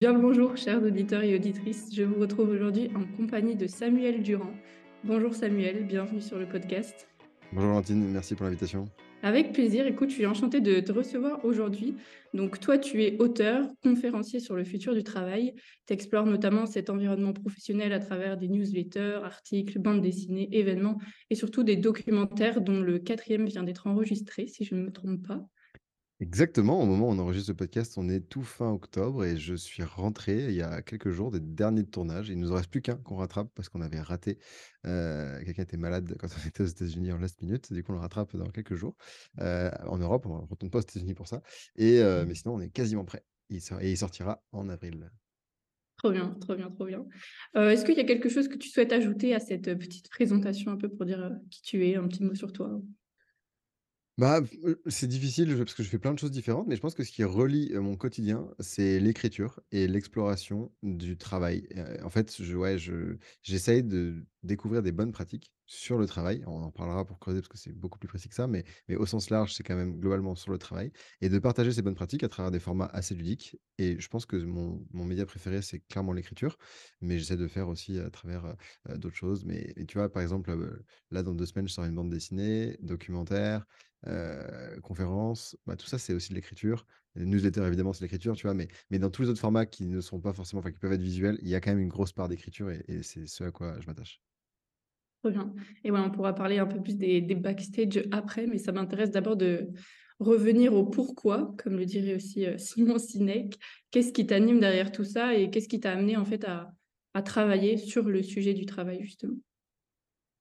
Bien le bonjour, chers auditeurs et auditrices. Je vous retrouve aujourd'hui en compagnie de Samuel Durand. Bonjour Samuel, bienvenue sur le podcast. Bonjour Valentine, merci pour l'invitation. Avec plaisir, écoute, je suis enchantée de te recevoir aujourd'hui. Donc toi, tu es auteur, conférencier sur le futur du travail. Tu explores notamment cet environnement professionnel à travers des newsletters, articles, bandes dessinées, événements et surtout des documentaires dont le quatrième vient d'être enregistré, si je ne me trompe pas. Exactement, au moment où on enregistre le podcast, on est tout fin octobre et je suis rentré il y a quelques jours des derniers de tournage. Il nous en reste plus qu'un qu'on rattrape parce qu'on avait raté. euh, quelqu'un était malade quand on était aux États-Unis en last minute. Du coup, on le rattrape dans quelques jours. Euh, en Europe, on ne retourne pas aux États-Unis pour ça. Et, euh, mais sinon, on est quasiment prêt. Il sort- et il sortira en avril. Trop bien, trop bien, trop bien. Euh, est-ce qu'il y a quelque chose que tu souhaites ajouter à cette euh, petite présentation un peu pour dire euh, qui tu es, un petit mot sur toi? Bah, c'est difficile, parce que je fais plein de choses différentes, mais je pense que ce qui relie, mon quotidien, c'est l'écriture et l'exploration du travail. En fait, je ouais, je j'essaye de découvrir des bonnes pratiques sur le travail. On en parlera pour creuser parce que c'est beaucoup plus précis que ça, mais mais au sens large, c'est quand même globalement sur le travail et de partager ces bonnes pratiques à travers des formats assez ludiques et je pense que mon mon média préféré, c'est clairement l'écriture, mais j'essaie de faire aussi à travers, d'autres choses. Mais tu vois, par exemple, là, dans 2 semaines, je sors une bande dessinée, documentaire, heu, conférences, bah, tout ça, c'est aussi de l'écriture. Les newsletters, évidemment, c'est l'écriture, tu vois? Mais dans tous les autres formats qui ne sont pas forcément enfin, qui peuvent être visuels, il y a quand même une grosse part d'écriture et c'est ce à quoi je m'attache. Trop bien. Et ouais, on pourra parler un peu plus des, des backstage après, mais ça m'intéresse d'abord de revenir au pourquoi, comme le dirait aussi euh, Simon Sinek. Qu'est-ce qui t'anime derrière tout ça et qu'est-ce qui t'a amené en fait à travailler sur le sujet du travail, justement?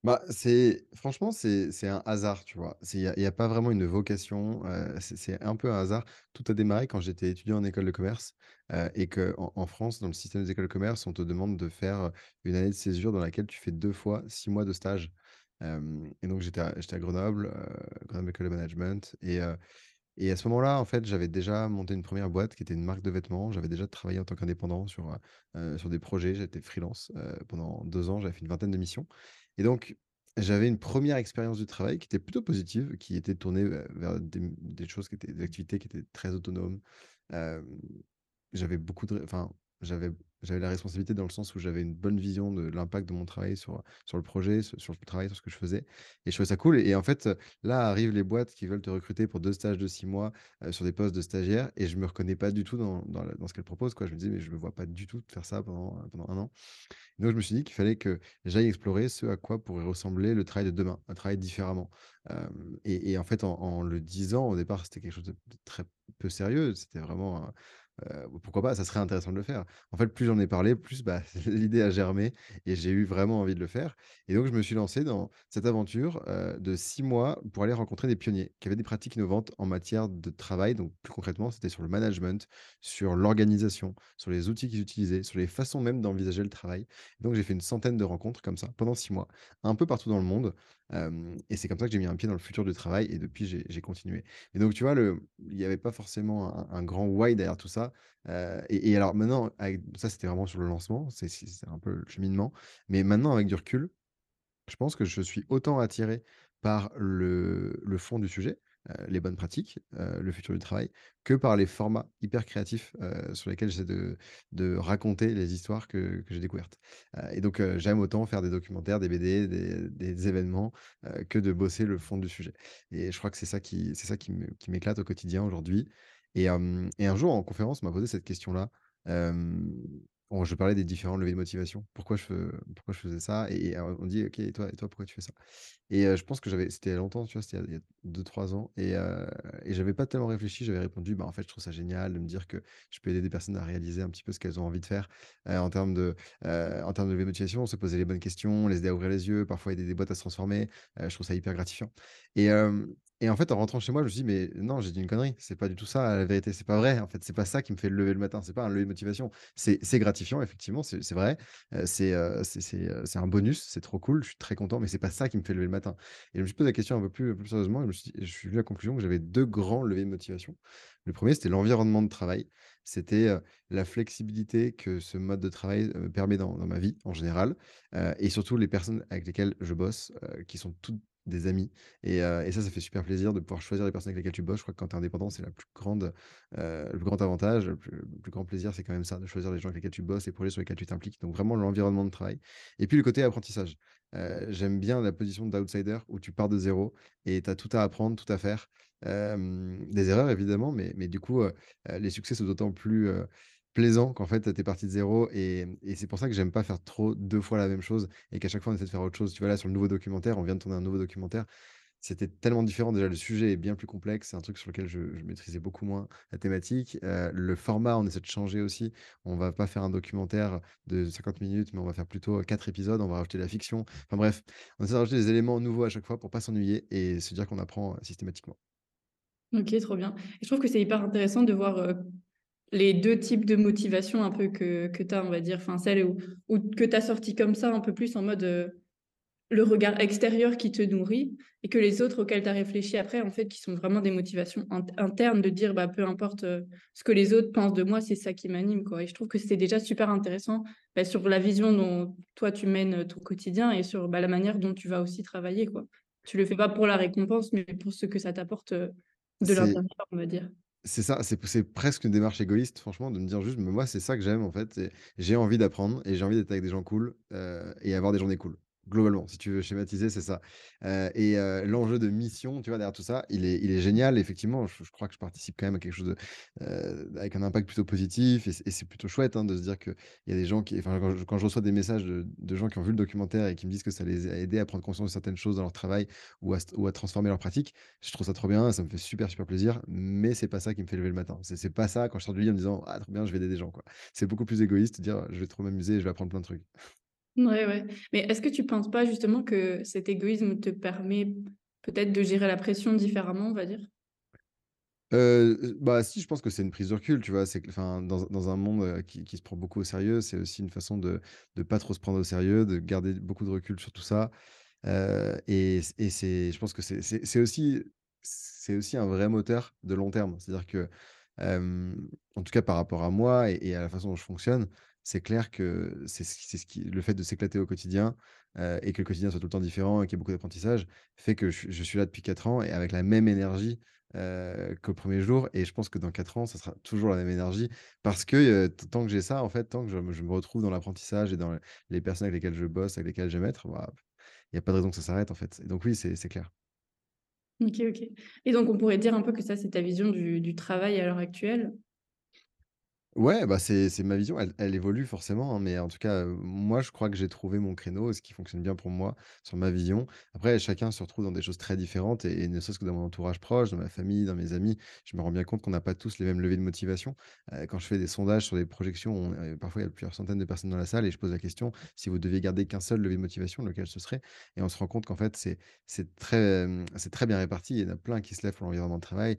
Bah, c'est franchement, c'est un hasard, tu vois? Il y a a pas vraiment une vocation, c'est un peu un hasard. Tout a démarré quand j'étais étudiant en école de commerce, et qu'en en France, dans le système des écoles de commerce, on te demande de faire, une année de césure dans laquelle tu fais 2 fois 6 mois de stage. Et donc j'étais à Grenoble, Grenoble École de Management et et à ce moment-là, en fait, j'avais déjà monté une première boîte qui était une marque de vêtements. J'avais déjà travaillé en tant qu'indépendant sur, sur des projets. J'étais freelance, pendant 2 ans. J'avais fait une vingtaine de missions et donc j'avais une première expérience du travail qui était plutôt positive, qui était tournée, vers des choses qui étaient des activités qui étaient très autonomes. J'avais beaucoup de enfin, j'avais j'avais la responsabilité dans le sens où j'avais une bonne vision de l'impact de mon travail sur, sur le projet, sur le travail, sur ce que je faisais et je trouvais ça cool et en fait, Là arrivent les boîtes qui veulent te recruter pour 2 stages de 6 mois, heu, sur des postes de stagiaire et je me reconnais pas du tout dans dans ce qu'elles proposent. Je me disais: «Mais je me vois pas du tout faire ça pendant, pendant un an». Donc je me suis dit qu'il fallait que j'aille explorer ce à quoi pourrait ressembler le travail de demain, un travail différemment. Et en fait, en en le disant, au départ, c'était quelque chose de très peu sérieux. C'était vraiment, Heu, pourquoi pas? Ça serait intéressant de le faire. En fait, plus j'en ai parlé, plus, bah, l'idée a germé et j'ai eu vraiment envie de le faire et donc je me suis lancé dans cette aventure, heu, de 6 mois pour aller rencontrer des pionniers qui avaient des pratiques innovantes en matière de travail. Donc plus concrètement, c'était sur le management, sur l'organisation, sur les outils qu'ils utilisaient, sur les façons même d'envisager le travail. Donc j'ai fait une centaine de rencontres comme ça pendant 6 mois, un peu partout dans le monde, et c'est comme ça que j'ai mis un pied dans le futur du travail et depuis j'ai continué et donc tu vois, il y avait pas forcément un grand why derrière tout ça. Et alors maintenant ça, c'était vraiment sur le lancement, c'est un peu le cheminement. Mais maintenant avec du recul, je pense que je suis autant attiré par le fond du sujet, les bonnes pratiques, heu, le futur du travail, que par les formats hyper créatifs, heu, sur lesquels j'essaie de raconter les histoires que j'ai découvertes. Et donc j'aime autant faire des documentaires, des BD, des événements, que de bosser le fond du sujet. Et je crois que c'est ça qui c'est ça qui m'éclate au quotidien aujourd'hui. Et un jour en conférence, on m'a posé cette question-là, je parlais des différents leviers de motivation. Pourquoi je fais pourquoi je faisais ça? Et et on dit: «OK et toi et toi pourquoi tu fais ça?» et je pense que j'avais c'était il y a longtemps, tu vois? C'était il y a il y a 2-3 ans et heu et j'avais pas tellement réfléchi. J'avais répondu: «Bah, en fait, je trouve ça génial de me dire que je peux aider des personnes à réaliser un petit peu ce qu'elles ont envie de faire, en termes de, en termes de levier de motivation, se poser les bonnes questions, les aider à ouvrir les yeux, parfois aider des boîtes à se transformer». Je trouve ça hyper gratifiant et et en fait, en rentrant chez moi, je me suis dit: «Mais non, j'ai dit une connerie. C'est pas du tout ça la vérité. C'est pas vrai, en fait. C'est pas ça qui me fait lever le matin. C'est pas un levier de motivation». C'est gratifiant effectivement, c'est vrai, heu, c'est, heu, c'est un bonus, c'est trop cool, je suis très content, mais c'est pas ça qui me fait lever le matin et je me suis posé la question un peu plus sérieusement je me suis dit venu à la conclusion que j'avais 2 grands leviers de motivation. Le premier c'était l'environnement de travail. C'était, la flexibilité que ce mode de travail, heu, permet dans ma vie en général, et surtout les personnes avec lesquelles je bosse, qui sont toutes des amis et et ça, ça fait super plaisir de pouvoir choisir les personnes avec lesquelles tu bosses. Je crois que quand tu es indépendant, c'est la plus grande, le plus grand avantage, le plus grand plaisir, c'est quand même ça, de choisir les gens avec lesquels tu bosses, les projets sur lesquels tu t'impliques, donc vraiment l'environnement de travail et puis le côté apprentissage. J'aime bien la position d'outsider où tu pars de zéro et tu as tout à apprendre, tout à faire. Des erreurs évidemment, mais mais du coup, les succès sont d'autant plus, heu, plaisants qu'en fait, tu es parti de zéro et c'est pour ça que j'aime pas faire trop 2 fois la même chose et qu'à chaque fois on essaie de faire autre chose. Tu vois, là, sur le nouveau documentaire, on vient de tourner un nouveau documentaire. C'était tellement différent. Déjà, le sujet est bien plus complexe. C'est un truc sur lequel je maîtrisais beaucoup moins la thématique. Heu, le format, on essaie de changer aussi. On va pas faire un documentaire de 50 minutes, mais on va faire plutôt 4 épisodes. On va rajouter de la fiction. Enfin bref, on essaie de rajouter des éléments nouveaux à chaque fois pour pas s'ennuyer et se dire qu'on apprend, heu, systématiquement. OK, trop bien je trouve que c'est hyper intéressant de voir, les 2 types de motivation un peu que que tu as, on va dire. Enfin, celle où où que tu as sorti comme ça, un peu plus en mode, heu, le regard extérieur qui te nourrit et que les autres auxquels tu as réfléchi après, en fait, qui sont vraiment des motivations int internes de dire: «Bah, peu importe, heu, ce que les autres pensent de moi, c'est ça qui m'anime», quoi et je trouve que c'est déjà super intéressant, bah, sur la vision dont toi tu mènes, heu, ton quotidien et sur, bah, la manière dont tu vas aussi travailler, quoi. Tu le fais pas pour la récompense, mais pour ce que ça t'apporte, de l'intérieur, on va dire. C'est ça, c'est presque une démarche égoïste franchement de me dire juste: «Mais moi, c'est ça que j'aime en fait, j'ai envie d'apprendre et j'ai envie d'être avec des gens cool, heu et avoir des journées cool». Globalement, si tu veux schématiser, c'est ça. Et l'enjeu de mission, tu vois, derrière tout ça, il est il est génial. Effectivement, je crois que je participe quand même à quelque chose avec un impact plutôt positif et c'est plutôt chouette, hein, de se dire qu'il y a des gens qui quand je reçois des messages de gens qui ont vu le documentaire et qui me disent que ça les a aidés à prendre conscience de certaines choses dans leur travail ou à transformer leurs pratiques, je trouve ça trop bien, ça me fait super, super plaisir, mais c'est pas ça qui me fait lever le matin. C'est pas ça quand je sors du lit en me disant: «Ah trop bien, je vais aider des gens». C'est beaucoup plus égoïste de dire: «Je vais trop m'amuser je vais apprendre plein de trucs». Ouais, ouais. Mais est-ce que tu penses pas justement que cet égoïsme te permet peut-être de gérer la pression différemment, on va dire? Heu, bah, si, je pense que c'est une prise de recul, tu vois? C'est que enfin, dans dans un monde, heu, qui qui se prend beaucoup au sérieux, c'est aussi une façon de de pas trop se prendre au sérieux, de garder beaucoup de recul sur tout ça. Heu et et c'est je pense que c'est c'est c'est aussi c'est aussi un vrai moteur de long terme. C'est-à-dire que, hem, en tout cas par rapport à moi et à la façon dont je fonctionne, c'est clair que c'est ce qui le fait de s'éclater au quotidien, et que le quotidien soit tout le temps différent et qu'il y ait beaucoup d'apprentissage, fait que je je suis là depuis 4 ans et avec la même énergie, heu, qu'au premier jour et je pense que dans 4 ans, ça sera toujours la même énergie parce que, tant que j'ai ça, en fait, tant que je me je retrouve dans l'apprentissage et dans les personnes avec lesquelles je bosse, avec lesquelles être, bah, il y a pas de raison que ça s'arrête, en fait. Donc oui, c'est clair. OK, OK. Et donc on pourrait dire un peu que ça, c'est ta vision du travail à l'heure actuelle? Ouais, bah, c'est ma vision, elle elle évolue forcément, hein, mais en tout cas, moi, je crois que j'ai trouvé mon créneau, ce qui fonctionne bien pour moi, sur ma vision. Après, chacun se retrouve dans des choses très différentes et ne serait-ce que dans mon entourage proche, dans ma famille, dans mes amis, je me rends bien compte qu'on n'a pas tous les mêmes leviers de motivation. Quand je fais des sondages sur des projections, parfois, il y a plusieurs centaines de personnes dans la salle et je pose la question: «Si vous deviez garder qu'un seul levier de motivation, lequel ce serait?» et on se rend compte qu'en fait, c'est très, très bien réparti. Il y en a plein qui se lèvent pour l'environnement de travail,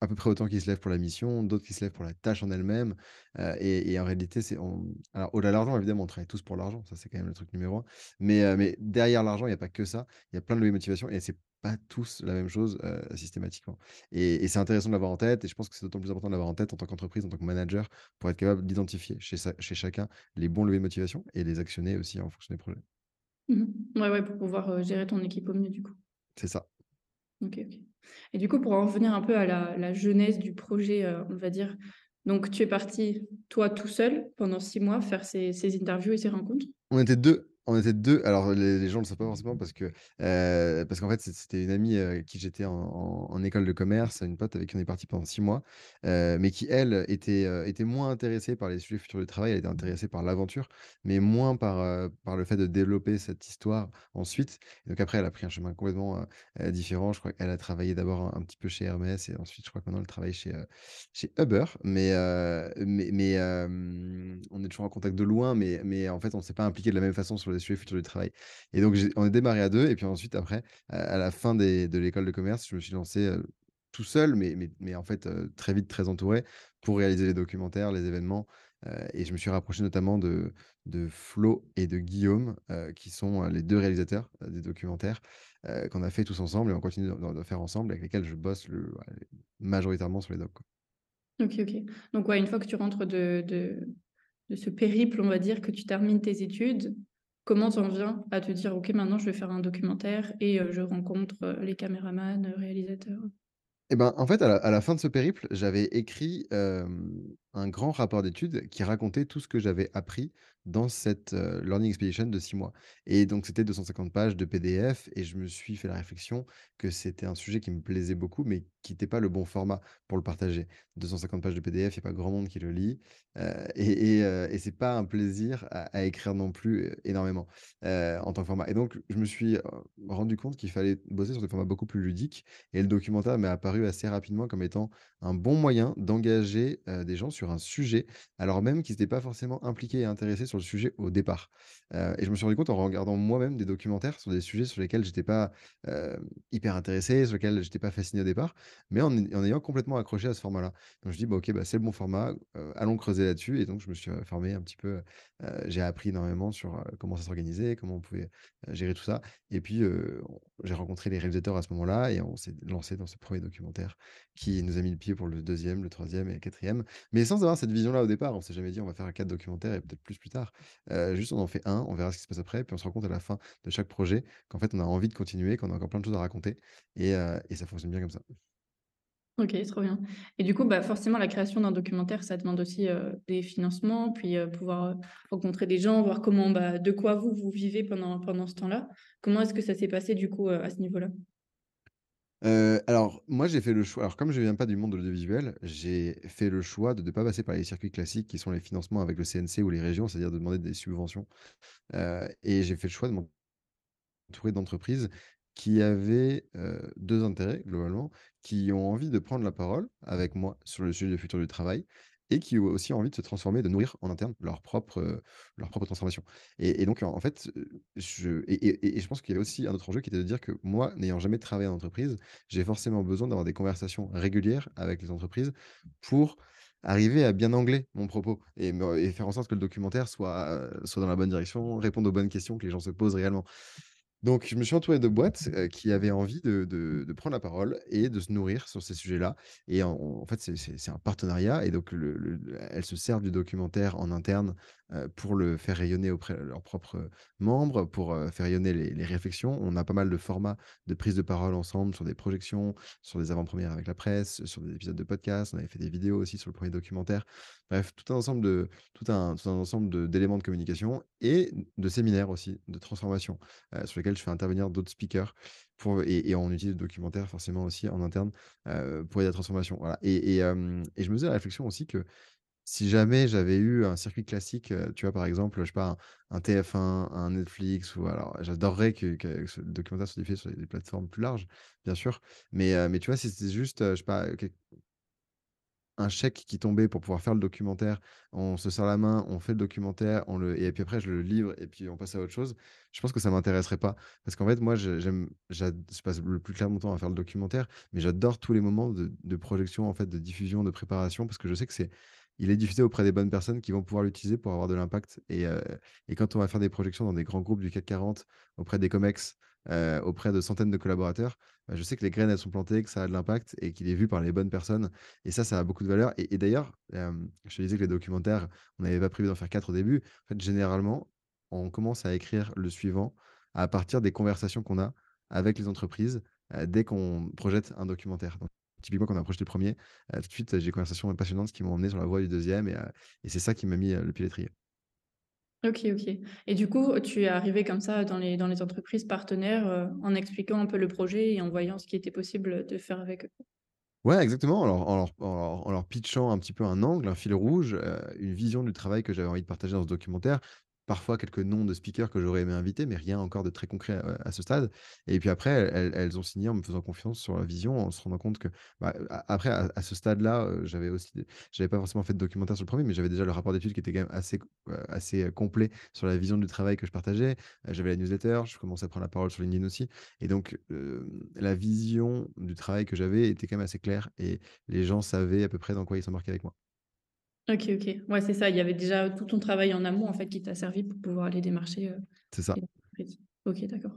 à peu près autant qui se lèvent pour la mission, d'autres qui se lèvent pour la tâche en elle-même. Et et en réalité, c'est on alors au-delà de l'argent, évidemment, on travaille tous pour l'argent, ça, c'est quand même le truc numéro un. Mais mais derrière l'argent, il y a pas que ça. Il y a plein de leviers de motivation et c'est pas tous la même chose, systématiquement. Et et c'est intéressant de l'avoir en tête et je pense que c'est d'autant plus important de l'avoir en tête en tant qu'entreprise, en tant que manager, pour être capable d'identifier chez sa chez chacun les bons leviers de motivation et les actionner aussi en fonction des projets. Mmh Ouais, ouais, pour pouvoir, gérer ton équipe au mieux, du coup. C'est ça. OK, OK. Et du coup, pour en revenir un peu à la la genèse du projet, on va dire, donc tu es parti, toi, tout seul, pendant 6 mois, faire ces interviews et ces rencontres? On était 2, on était 2. Alors les gens ne le savent pas forcément parce que, heu, parce qu'en fait, c'é c'était une amie, avec qui j'étais en école de commerce, une pote avec qui on est parti pendant 6 mois, heu, mais qui elle, était, heu, était moins intéressée par les sujets futurs du travail. Elle était intéressée par l'aventure, mais moins par, heu, par le fait de développer cette histoire ensuite. Donc après, elle a pris un chemin complètement, différent. Je crois qu'elle a travaillé d'abord un petit peu chez Hermès et ensuite je crois que maintenant elle travaille chez, chez Uber. Mais, mais mais, on est toujours en contact de loin, mais mais en fait, on s'est pas impliqués de la même façon sur les sujets futurs du travail. Et donc on est démarré à 2 et puis ensuite après, à la fin des de l'école de commerce, je me suis lancé, tout seul, mais mais mais en fait, très vite, très entouré pour réaliser les documentaires, les événements, et je me suis rapproché notamment de de Flo et de Guillaume, qui sont, les 2 réalisateurs, des documentaires, qu'on a fait tous ensemble et on continue d'en d'en faire ensemble, avec lesquels je bosse le majoritairement sur les docs. OK, OK. Donc une fois que tu rentres de de de ce périple, on va dire, que tu termines tes études, comment tu en viens à te dire: «OK, maintenant je vais faire un documentaire et heu, je rencontre, heu, les caméramans, heu, réalisateurs»? Et ben, en fait, à la fin de ce périple, j'avais écrit, un grand rapport d'études qui racontait tout ce que j'avais appris dans cette, learning expedition de 6 mois et donc c'était 250 pages de PDF et je me suis fait la réflexion que c'était un sujet qui me plaisait beaucoup, mais qui était pas le bon format pour le partager. 250 pages de PDF, il y a pas grand monde qui le lit, et et et c'est pas un plaisir à à écrire non plus, énormément, en tant que format et donc je me suis, rendu compte qu'il fallait bosser sur des formats beaucoup plus ludiques et le documentaire m'est apparu assez rapidement comme étant un bon moyen d'engager, des gens sur un sujet, alors même qu'ils étaient pas forcément impliqués et intéressés sur le sujet au départ. Heu et je me suis rendu compte en regardant moi-même des documentaires sur des sujets sur lesquels j'étais pas, hem, hyper intéressé, sur lesquels j'étais pas fasciné au départ, mais en ay en ayant complètement accroché à ce format-là. Donc je dis: «Bah, OK, bah, c'est le bon format, heu, allons creuser là-dessus» et donc je me suis, formé un petit peu, j'ai appris énormément sur, comment ça s'organisait, comment on pouvait, gérer tout ça et puis, j'ai rencontré les réalisateurs à ce moment-là et on s'est lancé dans ce premier documentaire qui nous a mis le pied pour le deuxième, le troisième et le quatrième. Mais sans avoir cette vision-là au départ, on s'est jamais dit: «On va faire 4 documentaires et peut-être plus plus tard». Juste on en fait un, on verra ce qui se passe après, puis on se rend compte à la fin de chaque projet qu'en fait on a envie de continuer, qu'on a encore plein de choses à raconter et et ça fonctionne bien comme ça. OK, trop bien et du coup, bah, forcément, la création d'un documentaire, ça demande aussi, heu, des financements, puis, heu, pouvoir, rencontrer des gens, voir comment, bah, de quoi vous, vivez pendant pendant ce temps-là. Comment est-ce que ça s'est passé du coup, à ce niveau-là? Heu, alors moi j'ai fait le choix alors comme je viens pas du monde de l'audiovisuel, j'ai fait le choix de ne pas passer par les circuits classiques qui sont les financements avec le CNC ou les régions, c'est-à-dire de demander des subventions, heu et j'ai fait le choix de m'entourer d'entreprises qui avaient, heu, 2 intérêts globalement, qui ont envie de prendre la parole avec moi sur le sujet du futur du travail et qui ont aussi envie de se transformer, de nourrir en interne leur propre, leur propre transformation et donc en fait, je et et je pense qu'il y a aussi un autre enjeu qui était de dire que moi, n'ayant jamais travaillé en entreprise, j'ai forcément besoin d'avoir des conversations régulières avec les entreprises pour arriver à bien angler mon propos et et faire en sorte que le documentaire soit, soit dans la bonne direction, réponde aux bonnes questions que les gens se posent réellement. Donc je me suis entouré de boîtes, heu, qui avaient envie de prendre la parole et de se nourrir sur ces sujets-là et en fait, c'est un partenariat et donc le le elles se servent du documentaire en interne, heu, pour le faire rayonner auprès de leurs propres, membres, pour, heu, faire rayonner les réflexions. On a pas mal de formats de prise de parole ensemble sur des projections, sur des avant-premières avec la presse, sur des épisodes de podcast. On avait fait des vidéos aussi sur le premier documentaire. Bref, tout un ensemble de tout un tout un ensemble de d'éléments de communication et de séminaires aussi, de transformation sur lesquels je fais intervenir d'autres speakers pour et on utilise le documentaire forcément aussi en interne, pour aider à la transformation, et je me faisais la réflexion aussi que si jamais j'avais eu un circuit classique, tu vois, par exemple, je sais pas, un un TF1, un Netflix ou alors j'adorerais que que ce documentaire soit diffusé sur des plateformes plus larges, bien sûr, mais tu vois, si c'était juste, je sais pas, un chèque qui tombait pour pouvoir faire le documentaire. On se serre la main, on fait le documentaire, on le et puis après je le livre et puis on passe à autre chose. Je pense que ça m'intéresserait pas parce qu'en fait, moi, j'aime je passe le plus clair mon temps à faire le documentaire, mais j'adore tous les moments de projection, en fait, de diffusion, de préparation parce que je sais que c'est il est diffusé auprès des bonnes personnes qui vont pouvoir l'utiliser pour avoir de l'impact et heu et quand on va faire des projections dans des grands groupes du CAC 40, auprès des comex, heu, auprès de centaines de collaborateurs, je sais que les graines, elles sont plantées, que ça a de l'impact et qu'il est vu par les bonnes personnes et ça, ça a beaucoup de valeur et d'ailleurs, je te disais que les documentaires, on n'avait pas prévu d'en faire 4 au début. En fait, généralement, on commence à écrire le suivant à partir des conversations qu'on a avec les entreprises, dès qu'on projette un documentaire. Typiquement, quand on a projeté le 1er, tout de suite, j'ai des conversations passionnantes qui m'ont emmené sur la voie du deuxième et c'est ça qui m'a mis, le pied. OK, OK et du coup, tu es arrivé comme ça dans les entreprises partenaires, heu, en expliquant un peu le projet et en voyant ce qui était possible, de faire avec eux? Ouais, exactement, en leur en leur en leur pitchant un petit peu un angle, un fil rouge, heu, une vision du travail que j'avais envie de partager dans ce documentaire. Parfois quelques noms de speakers que j'aurais aimé inviter, mais rien encore de très concret, heu, à ce stade et puis après elles ont signé en me faisant confiance sur la vision, en se rendant compte que, bah, après à ce stade-là, heu, j'avais aussi j'avais pas forcément fait de documentaire sur le premier, mais j'avais déjà le rapport d'études qui était quand même assez c assez, complet sur la vision du travail que je partageais. J'avais la newsletter, je commençais à prendre la parole sur LinkedIn aussi et donc, la vision du travail que j'avais était quand même assez claire et les gens savaient à peu près dans quoi ils s'embarquaient avec moi. OK, OK. Ouais, c'est ça, il y avait déjà tout ton travail en amont, en fait, qui t'a servi pour pouvoir aller démarcher, heu, C'est ça. OK, d'accord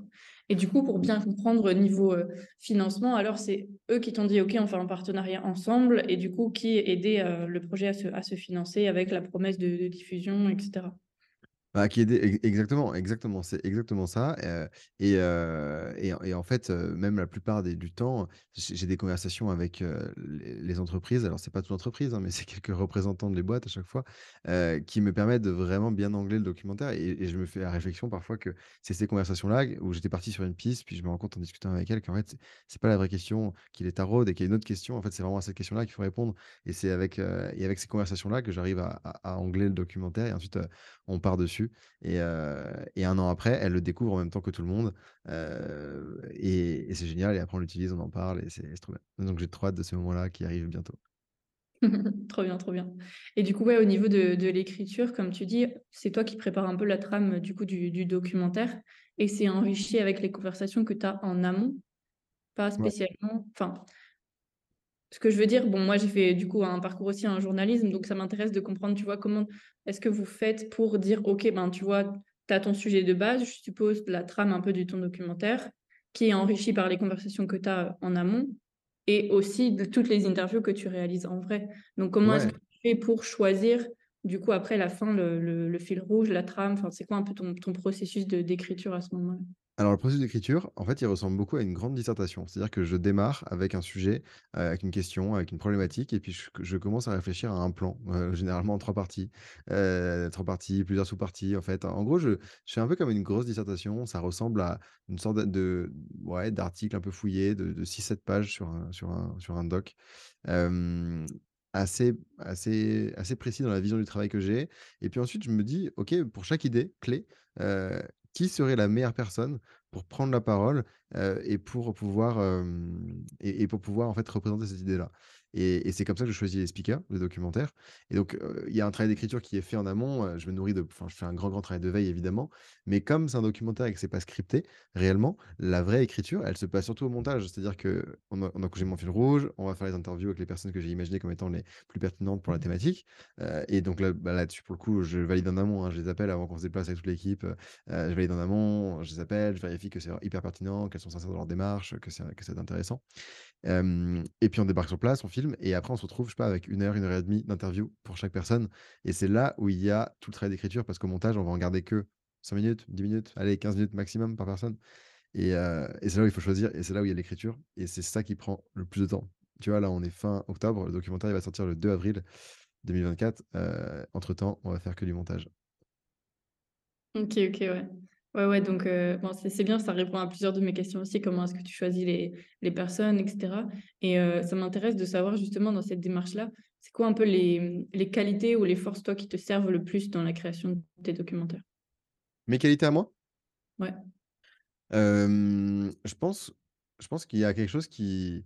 et du coup, pour bien comprendre, niveau, heu, financement, alors c'est eux qui t'ont dit: «OK, on fait un partenariat ensemble» et du coup, qui aidait, heu, le projet à se à se financer avec la promesse de de diffusion et cetera? Bah, exactement, exactement, c'est exactement ça, et et en fait, même la plupart du temps, j'ai des conversations avec, les entreprises. Alors c'est pas toute l'entreprise, hein, mais c'est quelques représentants des boîtes à chaque fois, qui me permettent de vraiment bien angler le documentaire et je me fais la réflexion parfois que c'est ces conversations-là où j'étais parti sur une piste, puis je me rends compte en discutant avec elle qu'en fait, c'est c'est pas la vraie question qui les taraude et qu'il y a une autre question. En fait, c'est vraiment à cette question-là qu'il faut répondre et c'est avec, avec ces conversations-là que j'arrive à angler le documentaire et ensuite, on part dessus et 1 an après, elle le découvre en même temps que tout le monde, et et c'est génial et après on l'utilise, on en parle et c'est trop bien. Donc j'ai trop hâte de ce moment-là qui arrive bientôt. Trop bien, trop bien et du coup, ouais, au niveau de de l'écriture, comme tu dis, c'est toi qui prépares un peu la trame, du coup, du du documentaire et c'est enrichi avec les conversations que tu as en amont? Pas spécialement enfin ce que je veux dire, bon, moi, j'ai fait, du coup, un parcours aussi en journalisme, donc ça m'intéresse de comprendre, tu vois, comment est-ce que vous faites pour dire: «OK, ben, tu vois, tu as ton sujet de base, je suppose, la trame un peu de ton documentaire, qui est enrichie par les conversations que tu as en amont et aussi de toutes les interviews que tu réalises en vrai». Donc comment est-ce que tu fais pour choisir, du coup, après la fin, le le le fil rouge, la trame? Enfin, c'est quoi un peu ton ton processus d'écriture à ce moment-là? Alors le processus d'écriture, en fait, il ressemble beaucoup à une grande dissertation. C'est-à-dire que je démarre avec un sujet, heu, avec une question, avec une problématique et puis je commence à réfléchir à un plan, heu, généralement en 3 parties, heu, 3 parties, plusieurs sous-parties, en fait. En gros, je fais un peu comme une grosse dissertation. Ça ressemble à une sorte de d'article un peu fouillé de de 6-7 pages sur un sur un sur un doc, assez assez assez précis dans la vision du travail que j'ai et puis ensuite je me dis: «OK, pour chaque idée clé, qui serait la meilleure personne pour prendre la parole, et pour pouvoir, et pour pouvoir, en fait, représenter cette idée-là?» Et et c'est comme ça que je choisis les speakers, de documentaire et donc il y a un travail d'écriture qui est fait en amont, je me nourris de enfin, je fais un grand, grand travail de veille évidemment, mais comme c'est un documentaire et que c'est pas scripté, réellement, la vraie écriture, elle se passe surtout au montage. C'est-à-dire qu'on a on a j'ai mon fil rouge, on va faire les interviews avec les personnes que j'ai imaginées comme étant les plus pertinentes pour la thématique, heu et donc là, bah, là-dessus, pour le coup, je valide en amont, hein. Je les appelle avant qu'on se déplace avec toute l'équipe, je valide en amont, je les appelle, je vérifie que c'est hyper pertinent, qu'elles sont sincères dans leur démarche, que c'est que c'est intéressant. Et puis on débarque sur place, on et après on se retrouve, je sais pas, avec 1 heure, 1 heure et demie d'interview pour chaque personne et c'est là où il y a tout le travail d'écriture parce qu'au montage, on va en garder que 5 minutes, 10 minutes, allez 15 minutes maximum par personne et heu et c'est là où il faut choisir et c'est là où il y a l'écriture et c'est ça qui prend le plus de temps. Tu vois, là, on est fin octobre, le documentaire, il va sortir le 2 avril 2024, heu, entre temps, on va faire que du montage. OK, OK, ouais. Ouais, ouais, donc heu, bon, c'est bien, ça répond à plusieurs de mes questions aussi. Comment est-ce que tu choisis les les personnes et cetera et heu, ça m'intéresse de savoir justement dans cette démarche-là, c'est quoi un peu les, les qualités ou les forces, toi, qui te servent le plus dans la création de tes documentaires? Mes qualités à moi? Ouais. Je pense je pense qu'il y a quelque chose qui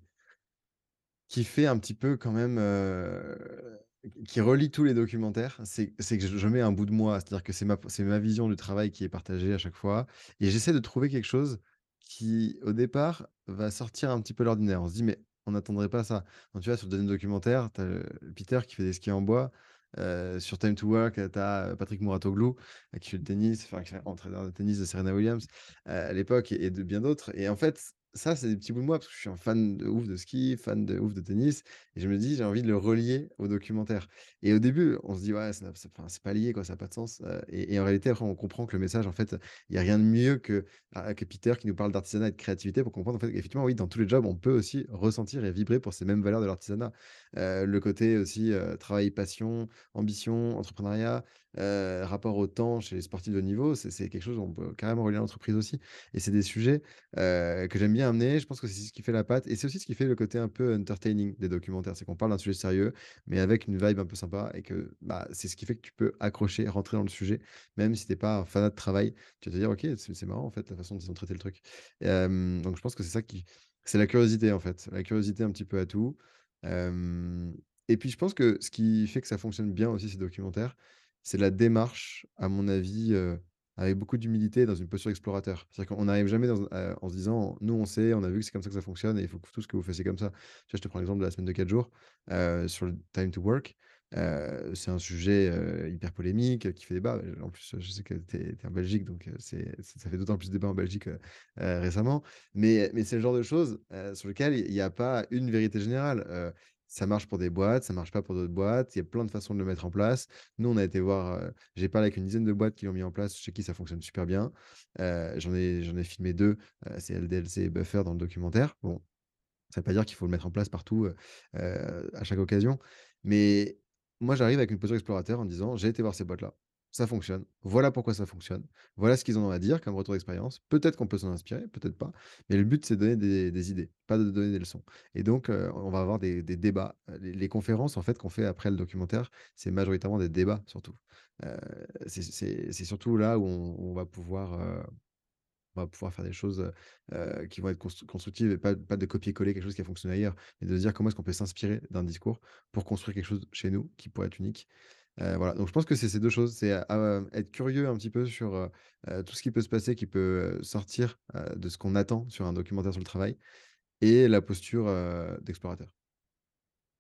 qui fait un petit peu quand même, heu, qui relie tous les documentaires, c'est que je mets un bout de moi. C'est-à-dire que c'est ma ma vision du travail qui est partagée à chaque fois et j'essaie de trouver quelque chose qui, au départ, va sortir un petit peu l'ordinaire. On se dit: «Mais on n'attendrait pas ça». Tu vois, sur le 2 documentaire, tu as, Peter qui fait des skis en bois, heu, sur Time to Work, heu, tu as, Patrick Mouratoglou, qui fait le tennis, enfin entraîneur de tennis de Serena Williams, à l'époque et de bien d'autres et en fait, ça, c'est des petits bouts de moi parce que je suis un fan de ouf de ski, fan de ouf de tennis et je me dis: «J'ai envie de le relier au documentaire» et au début, on se dit: «Ouais, n'a c'est pas lié quoi, ça a pas de sens», heu et en réalité, après, on comprend que le message, en fait, il y a rien de mieux que, ah, que Peter qui nous parle d'artisanat et de créativité pour comprendre, en fait, qu'effectivement, oui, dans tous les jobs, on peut aussi ressentir et vibrer pour ces mêmes valeurs de l'artisanat. Heu, le côté aussi, heu, travail, passion, ambition, entrepreneuriat, heu, rapport au temps chez les sportifs de niveau, c'est quelque chose où on peut carrément relier à l'entreprise aussi et c'est des sujets, heu, que j'aime bien amener. Je pense que c'est ce qui fait la patte et c'est aussi ce qui fait le côté un peu entertaining des documentaires. C'est qu'on parle d'un sujet sérieux, mais avec une vibe un peu sympa et que, bah, c'est ce qui fait que tu peux accrocher, rentrer dans le sujet, même si tu es pas un fanat de travail. Tu vas te dire: «OK, c'est marrant en fait la façon dont ils ont traité le truc». Donc je pense que c'est ça qui c'est la curiosité en fait, la curiosité un petit peu à tout. Et puis je pense que ce qui fait que ça fonctionne bien aussi ces documentaires, c'est la démarche à mon avis, heu, avec beaucoup d'humilité dans une posture explorateur. C'est-à-dire qu'on n'arrive jamais heu, en se disant: «Nous on sait, on a vu que c'est comme ça que ça fonctionne et il faut que tout ce que vous fassiez comme ça». Tu je te prends l'exemple de la semaine de 4 jours, heu, sur le time to work. C'est un sujet, hyper polémique, qui fait débat. En plus, je sais que tu es en Belgique, donc c'est ça fait d'autant plus débat en Belgique, récemment. Mais mais c'est le genre de choses, sur lequel il y a pas une vérité générale. Ça marche pour des boîtes, ça marche pas pour d'autres boîtes. Il y a plein de façons de le mettre en place. Nous, on a été voir, j'ai parlé avec une dizaine de boîtes qui l'ont mis en place, chez qui ça fonctionne super bien. J'en ai ai filmé 2, heu, c'est LDLC et Buffer dans le documentaire. Bon, ça veut pas dire qu'il faut le mettre en place partout, à chaque occasion. Mais moi, j'arrive avec une posture explorateur en disant: «J'ai été voir ces boîtes-là, ça fonctionne. Voilà pourquoi ça fonctionne. Voilà ce qu'ils en ont à dire comme retour d'expérience. Peut-être qu'on peut s'en inspirer, peut-être pas. Mais le but, c'est de donner des idées, pas de donner des leçons». Et donc, heu, on va avoir des débats. Heu, les conférences, en fait, qu'on fait après le documentaire, c'est majoritairement des débats surtout. Heu, c'est surtout là où on va pouvoir, faire des choses, qui vont être constru constructives et pas pas de copier-coller quelque chose qui a fonctionné ailleurs, mais de dire comment est-ce qu'on peut s'inspirer d'un discours pour construire quelque chose chez nous qui pourrait être unique. Heu, voilà, donc je pense que c'est ces 2 choses, c'est, heu, être curieux un petit peu sur, heu, tout ce qui peut se passer, qui peut, sortir, de ce qu'on attend sur un documentaire sur le travail et la posture, d'explorateur.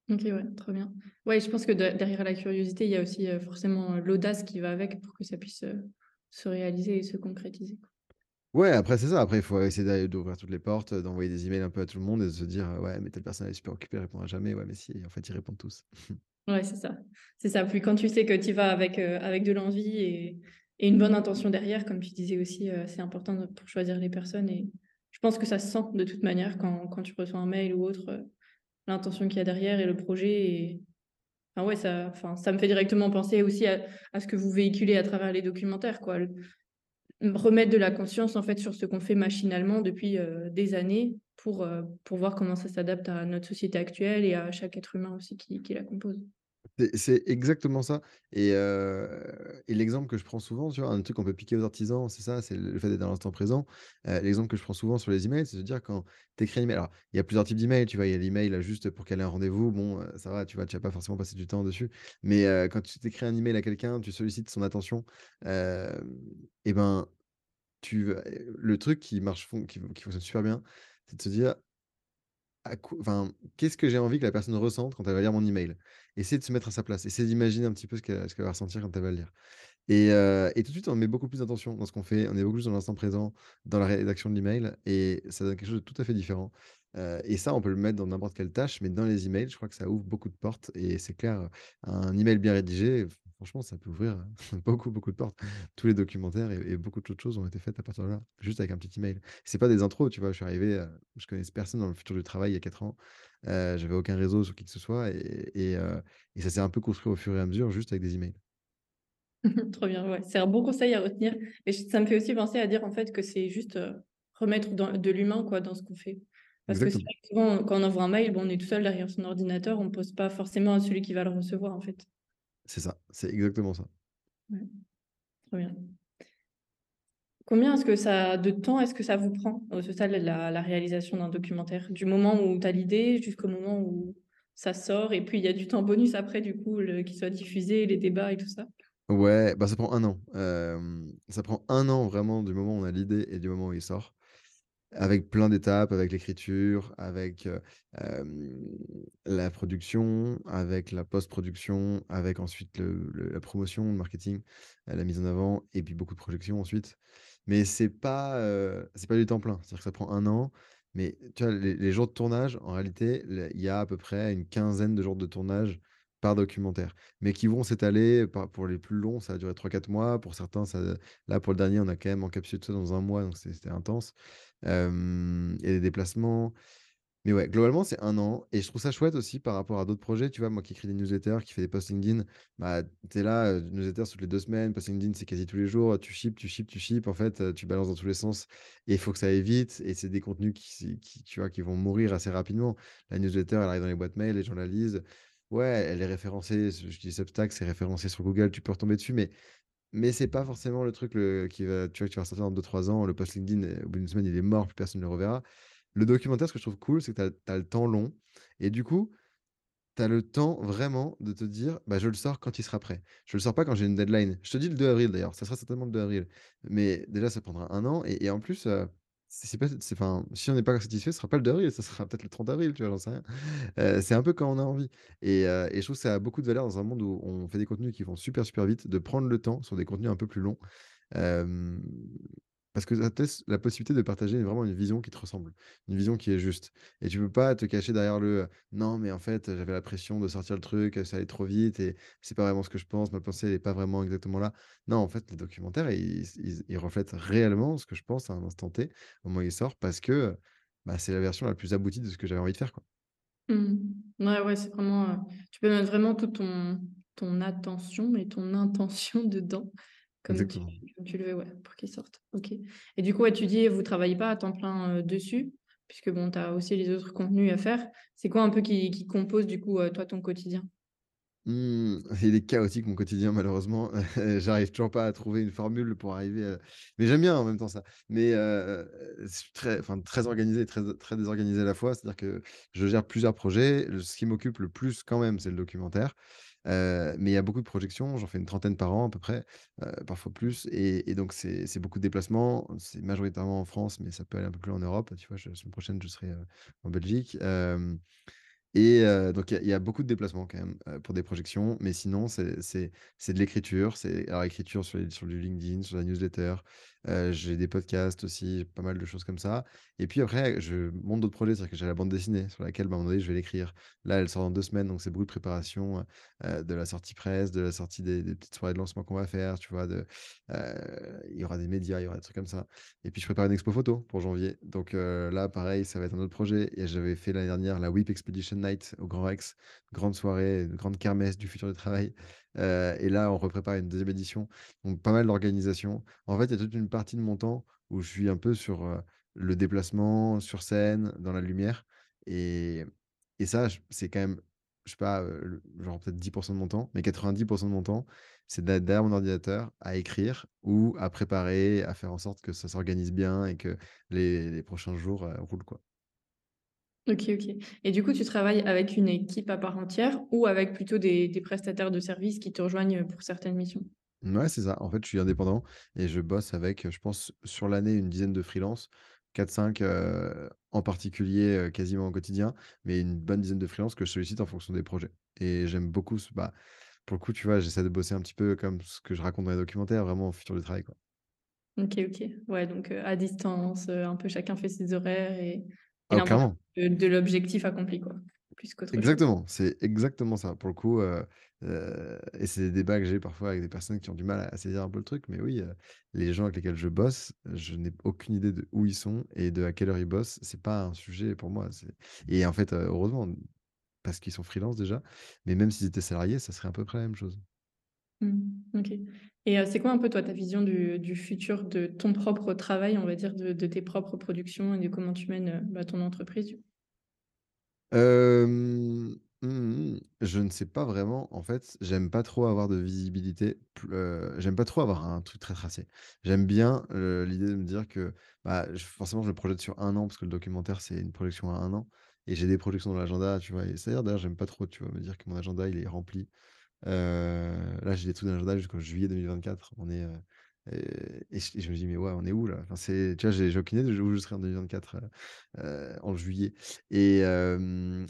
OK, ouais, trop bien. Ouais, je pense que de derrière la curiosité, il y a aussi, forcément, l'audace qui va avec pour que ça puisse, se réaliser et se concrétiser, quoi. Ouais, après c'est ça, après il faut essayer d'ouvrir toutes les portes, d'envoyer des emails un peu à tout le monde et de se dire: «Ouais, mais telle personne elle est super occupée, elle répondra jamais». Ouais, mais si, en fait, ils répondent tous. Ouais, c'est ça. C'est ça. Puis quand tu sais que tu vas avec, heu, avec de l'envie et une bonne intention derrière, comme tu disais aussi, heu, c'est important pour choisir les personnes et je pense que ça se sent de toute manière quand quand tu reçois un mail ou autre, heu, l'intention qu'il y a derrière et le projet et enfin ouais, ça ça me fait directement penser aussi à à ce que vous véhiculez à travers les documentaires, quoi. Remettre de la conscience, en fait, sur ce qu'on fait machinalement depuis, heu, des années pour, heu, pour voir comment ça s'adapte à notre société actuelle et à chaque être humain aussi qui la compose. C'est exactement ça et l'exemple que je prends souvent, tu vois, un truc qu'on peut piquer aux artisans, c'est ça, c'est le fait d'être dans l'instant présent. L'exemple que je prends souvent sur les emails, c'est de dire quand tu écris un email alors, il y a plusieurs types d'emails, tu vois? Il y a l'email, heu, juste pour caler un rendez-vous, bon, ça va, tu vois? Tu vas pas forcément passer du temps dessus. Mais quand tu t'écris un email à quelqu'un, tu sollicites son attention, et ben, tu le truc qui marche qui qui fonctionne super bien, c'est de se dire: enfin, qu'est-ce que j'ai envie que la personne ressente quand elle va lire mon email? Essayer de se mettre à sa place, essayer d'imaginer un petit peu ce qu'elle va ressentir quand elle va le lire. Et heu et tout de suite, on met beaucoup plus d'attention dans ce qu'on fait, on est beaucoup plus dans l'instant présent, dans la rédaction de l'email et ça donne quelque chose de tout à fait différent. Heu et ça, on peut le mettre dans n'importe quelle tâche, mais dans les emails, je crois que ça ouvre beaucoup de portes et c'est clair, un email bien rédigé, franchement, ça peut ouvrir, beaucoup, beaucoup de portes. Tous les documentaires et et beaucoup d'autres choses ont été faites à partir de là, juste avec un petit email. C'est pas des intros, tu vois? Je suis arrivé, heu, je connaissais personne dans le futur du travail il y a 4 ans, heu, j'avais aucun réseau sur qui que ce soit et et ça s'est un peu construit au fur et à mesure juste avec des emails. Trop bien, ouais, c'est un bon conseil à retenir et ça me fait aussi penser à dire, en fait, que c'est juste, heu, remettre dans de l'humain, quoi, dans ce qu'on fait. Parce que Exactement. souvent, quand on envoie un mail, bon, on est tout seul derrière son ordinateur, on pose pas forcément à celui qui va le recevoir, en fait. C'est ça, c'est exactement ça. Ouais, trop bien. Combien est-ce que ça de temps est-ce que ça vous prend, au total, la la réalisation d'un documentaire? Du moment où tu as l'idée jusqu'au moment où ça sort et puis il y a du temps bonus après, du coup, le qu'il soit diffusé, les débats et tout ça? Ouais, bah, ça prend un an. Ça prend un an vraiment du moment où on a l'idée et du moment où il sort. Avec plein d'étapes, avec l'écriture, avec, la production, avec la post-production, avec ensuite la promotion, le marketing, la mise en avant et puis beaucoup de projections ensuite. Mais c'est pas, pas du temps plein. C'est-à-dire que ça prend un an, mais les jours de tournage, en réalité, il y a à peu près une quinzaine de jours de tournage par documentaire, mais qui vont s'étaler pour les plus longs, ça a duré trois quatre mois. Pour certains, là, pour le dernier, on a quand même encapsulé tout ça dans un mois, donc c'était intense. A des déplacements. Mais ouais, globalement, c'est un an et je trouve ça chouette aussi par rapport à d'autres projets. Tu vois, moi qui écris des newsletters, qui fais des posts LinkedIn, bah, tu es là, heu, newsletter toutes les 2 semaines, post LinkedIn, c'est quasi tous les jours. Tu ships, tu ships, tu ships. En fait, tu balances dans tous les sens et il faut que ça aille vite et c'est des contenus qui qui, tu vois, qui vont mourir assez rapidement. La newsletter, elle arrive dans les boîtes mail, les gens la lisent. Ouais, elle est référencée, je dis Substack, c'est référencé sur Google, tu peux retomber dessus, mais mais c'est pas forcément le truc le qui va tu vois, tu vas ressortir dans deux trois ans. Le post LinkedIn, au bout d'une semaine, il est mort, plus personne ne le reverra. Le documentaire, ce que je trouve cool, c'est que tu as le temps long et du coup, tu as le temps vraiment de te dire: «Bah, je le sors quand il sera prêt». Je le sors pas quand j'ai une deadline. Je te dis le 2 avril d'ailleurs, ça sera certainement le 2 avril. Mais déjà, ça prendra un an et en plus, heu, c'est pas enfin, si on n'est pas satisfait, ce sera pas le 2 avril, ça sera peut-être le 30 avril, tu vois? J'en sais rien. C'est un peu quand on a envie et et je trouve que ça a beaucoup de valeur dans un monde où on fait des contenus qui vont super, super vite, de prendre le temps sur des contenus un peu plus longs. Parce que ça te laisse la possibilité de partager vraiment une vision qui te ressemble, une vision qui est juste et tu peux pas te cacher derrière le, «Non, mais en fait, j'avais la pression de sortir le truc, ça allait trop vite et c'est pas vraiment ce que je pense, ma pensée elle est pas vraiment exactement là». Non, en fait, les documentaires, ils ils reflètent réellement ce que je pense à un instant T, au moment où il sort parce que, bah, c'est la version la plus aboutie de ce que j'avais envie de faire, quoi. Mmh. Ouais, ouais, c'est vraiment, heu, tu peux mettre vraiment toute ton attention et ton intention dedans, comme tu Exactement. comme tu le veux, ouais, pour qu'il sorte. OK et du coup, ouais, tu dis, vous travaillez pas à temps plein, dessus, puisque bon, tu as aussi les autres contenus à faire. C'est quoi un peu qui qui compose du coup, heu, toi, ton quotidien? Mmh, il est chaotique mon quotidien malheureusement, j'arrive toujours pas à trouver une formule pour arriver à mais j'aime bien en même temps ça. Mais, je suis très enfin très organisé très très désorganisé à la fois. C'est-à-dire que je gère plusieurs projets. Ce qui m'occupe le plus quand même, c'est le documentaire. Mais il y a beaucoup de projections, j'en fais une trentaine par an à peu près, parfois plus et donc c'est beaucoup de déplacements. C'est majoritairement en France, mais ça peut aller un peu plus en Europe. Tu vois? La semaine prochaine, je serai, en Belgique, et donc il y a beaucoup de déplacements quand même, pour des projections, mais sinon c'est de l'écriture, c'est alors écriture sur sur du LinkedIn, sur la newsletter, j'ai des podcasts aussi, pas mal de choses comme ça. Et puis après je monte d'autres projets, c'est-à-dire que j'ai la bande dessinée sur laquelle, bah, à un moment donné, je vais l'écrire. Là, elle sort dans 2 semaines, donc c'est beaucoup de préparation, de la sortie presse, de la sortie des petites soirées de lancement qu'on va faire, tu vois? Il y aura des médias, il y aura des trucs comme ça. Et puis je prépare une expo photo pour janvier, donc là pareil, ça va être un autre projet. Et j'avais fait l'année dernière la WIP Expedition Night au Grand Rex, grande soirée, grande kermesse du futur du travail, et là on reprépare une deuxième édition, donc pas mal d'organisation. En fait, il y a toute une partie de mon temps où je suis un peu sur, le déplacement, sur scène, dans la lumière et et ça, c'est quand même, je sais pas, genre peut-être 10% de mon temps, mais 90% de mon temps, c'est d'être derrière mon ordinateur à écrire ou à préparer, à faire en sorte que ça s'organise bien et que les les prochains jours, roulent, quoi. OK, OK et du coup, tu travailles avec une équipe à part entière ou avec plutôt des des prestataires de services qui te rejoignent, pour certaines missions? Ouais, c'est ça. En fait, je suis indépendant et je bosse avec, je pense, sur l'année, une dizaine de freelances, 4-5, heu, en particulier, heu, quasiment au quotidien, mais une bonne dizaine de freelances que je sollicite en fonction des projets et j'aime beaucoup ce bah, pour le coup, tu vois, j'essaie de bosser un petit peu comme ce que je raconte dans les documentaires, vraiment au futur du travail, quoi. OK, OK. Ouais, donc, heu, à distance, un peu chacun fait ses horaires et Ah, clairement. de de l'objectif accompli, quoi, plus. Exactement, c'est exactement ça. Pour le coup, heu heu et c'est des débats que j'ai parfois avec des personnes qui ont du mal à saisir un peu le truc, mais oui, heu, les gens avec lesquels je bosse, je n'ai aucune idée de où ils sont et de à quelle heure ils bossent. C'est pas un sujet pour moi, et en fait, heu, heureusement, parce qu'ils sont freelance déjà, mais même s'ils étaient salariés, ça serait à peu près la même chose. Mmh, OK et heu, c'est quoi un peu toi ta vision du futur de ton propre travail, on va dire, de tes propres productions et de comment tu mènes, heu, bah, ton entreprise? Hem, mmh mh, je ne sais pas vraiment. En fait, j'aime pas trop avoir de visibilité, heu, j'aime pas trop avoir un truc très tracé. J'aime bien, l'idée de me dire que, bah, forcément, je me projette sur un an parce que le documentaire, c'est une projection à un an et j'ai des projections dans l'agenda, tu vois? Et c'est d'ailleurs d'ailleurs, j'aime pas trop, tu vois, me dire que mon agenda, il est rempli. Heu, là, j'ai des trucs dans jusqu'en juillet 2024. On est, heu et je me dis: «Mais ouais, on est où là?» c'est tu vois, j'ai aucune idée de où je serai en 2024, heu heu, en juillet et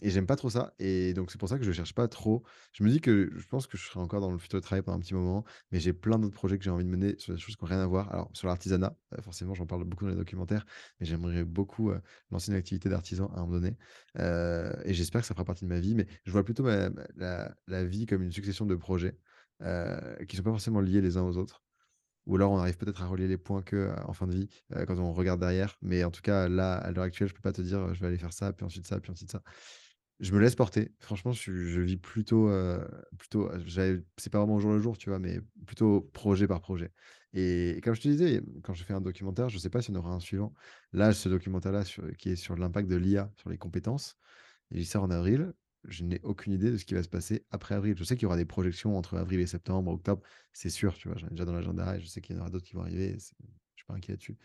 j'aime pas trop ça et donc c'est pour ça que je cherche pas trop. Je me dis que je pense que je serai encore dans le futur du travail pendant un petit moment, mais j'ai plein d'autres projets que j'ai envie de mener sur des choses qui ont rien à voir. Alors sur l'artisanat, heu, forcément, j'en parle beaucoup dans les documentaires, mais j'aimerais beaucoup, heu, lancer une activité d'artisan à un moment donné, et j'espère que ça fera partie de ma vie, mais je vois plutôt la la vie comme une succession de projets, qui sont pas forcément liés les uns aux autres. Ou alors on arrive peut-être à relier les points que, heu, en fin de vie, heu, quand on regarde derrière. Mais en tout cas, là, à l'heure actuelle, je peux pas te dire, je vais aller faire ça, puis ensuite ça, puis ensuite ça. Je me laisse porter. Franchement, je vis plutôt, heu, plutôt, c'est pas vraiment au jour le jour, tu vois? Mais plutôt projet par projet. Et comme je te disais, quand je fais un documentaire, je sais pas s'il y en aura un suivant. Là, ce documentaire-là qui est sur l'impact de l'IA sur les compétences, il sort en avril. Je n'ai aucune idée de ce qui va se passer après avril. Je sais qu'il y aura des projections entre avril et septembre, octobre, c'est sûr, tu vois? J'en ai déjà dans l'agenda et je sais qu'il y en aura d'autres qui vont arriver, je suis pas inquiet là-dessus.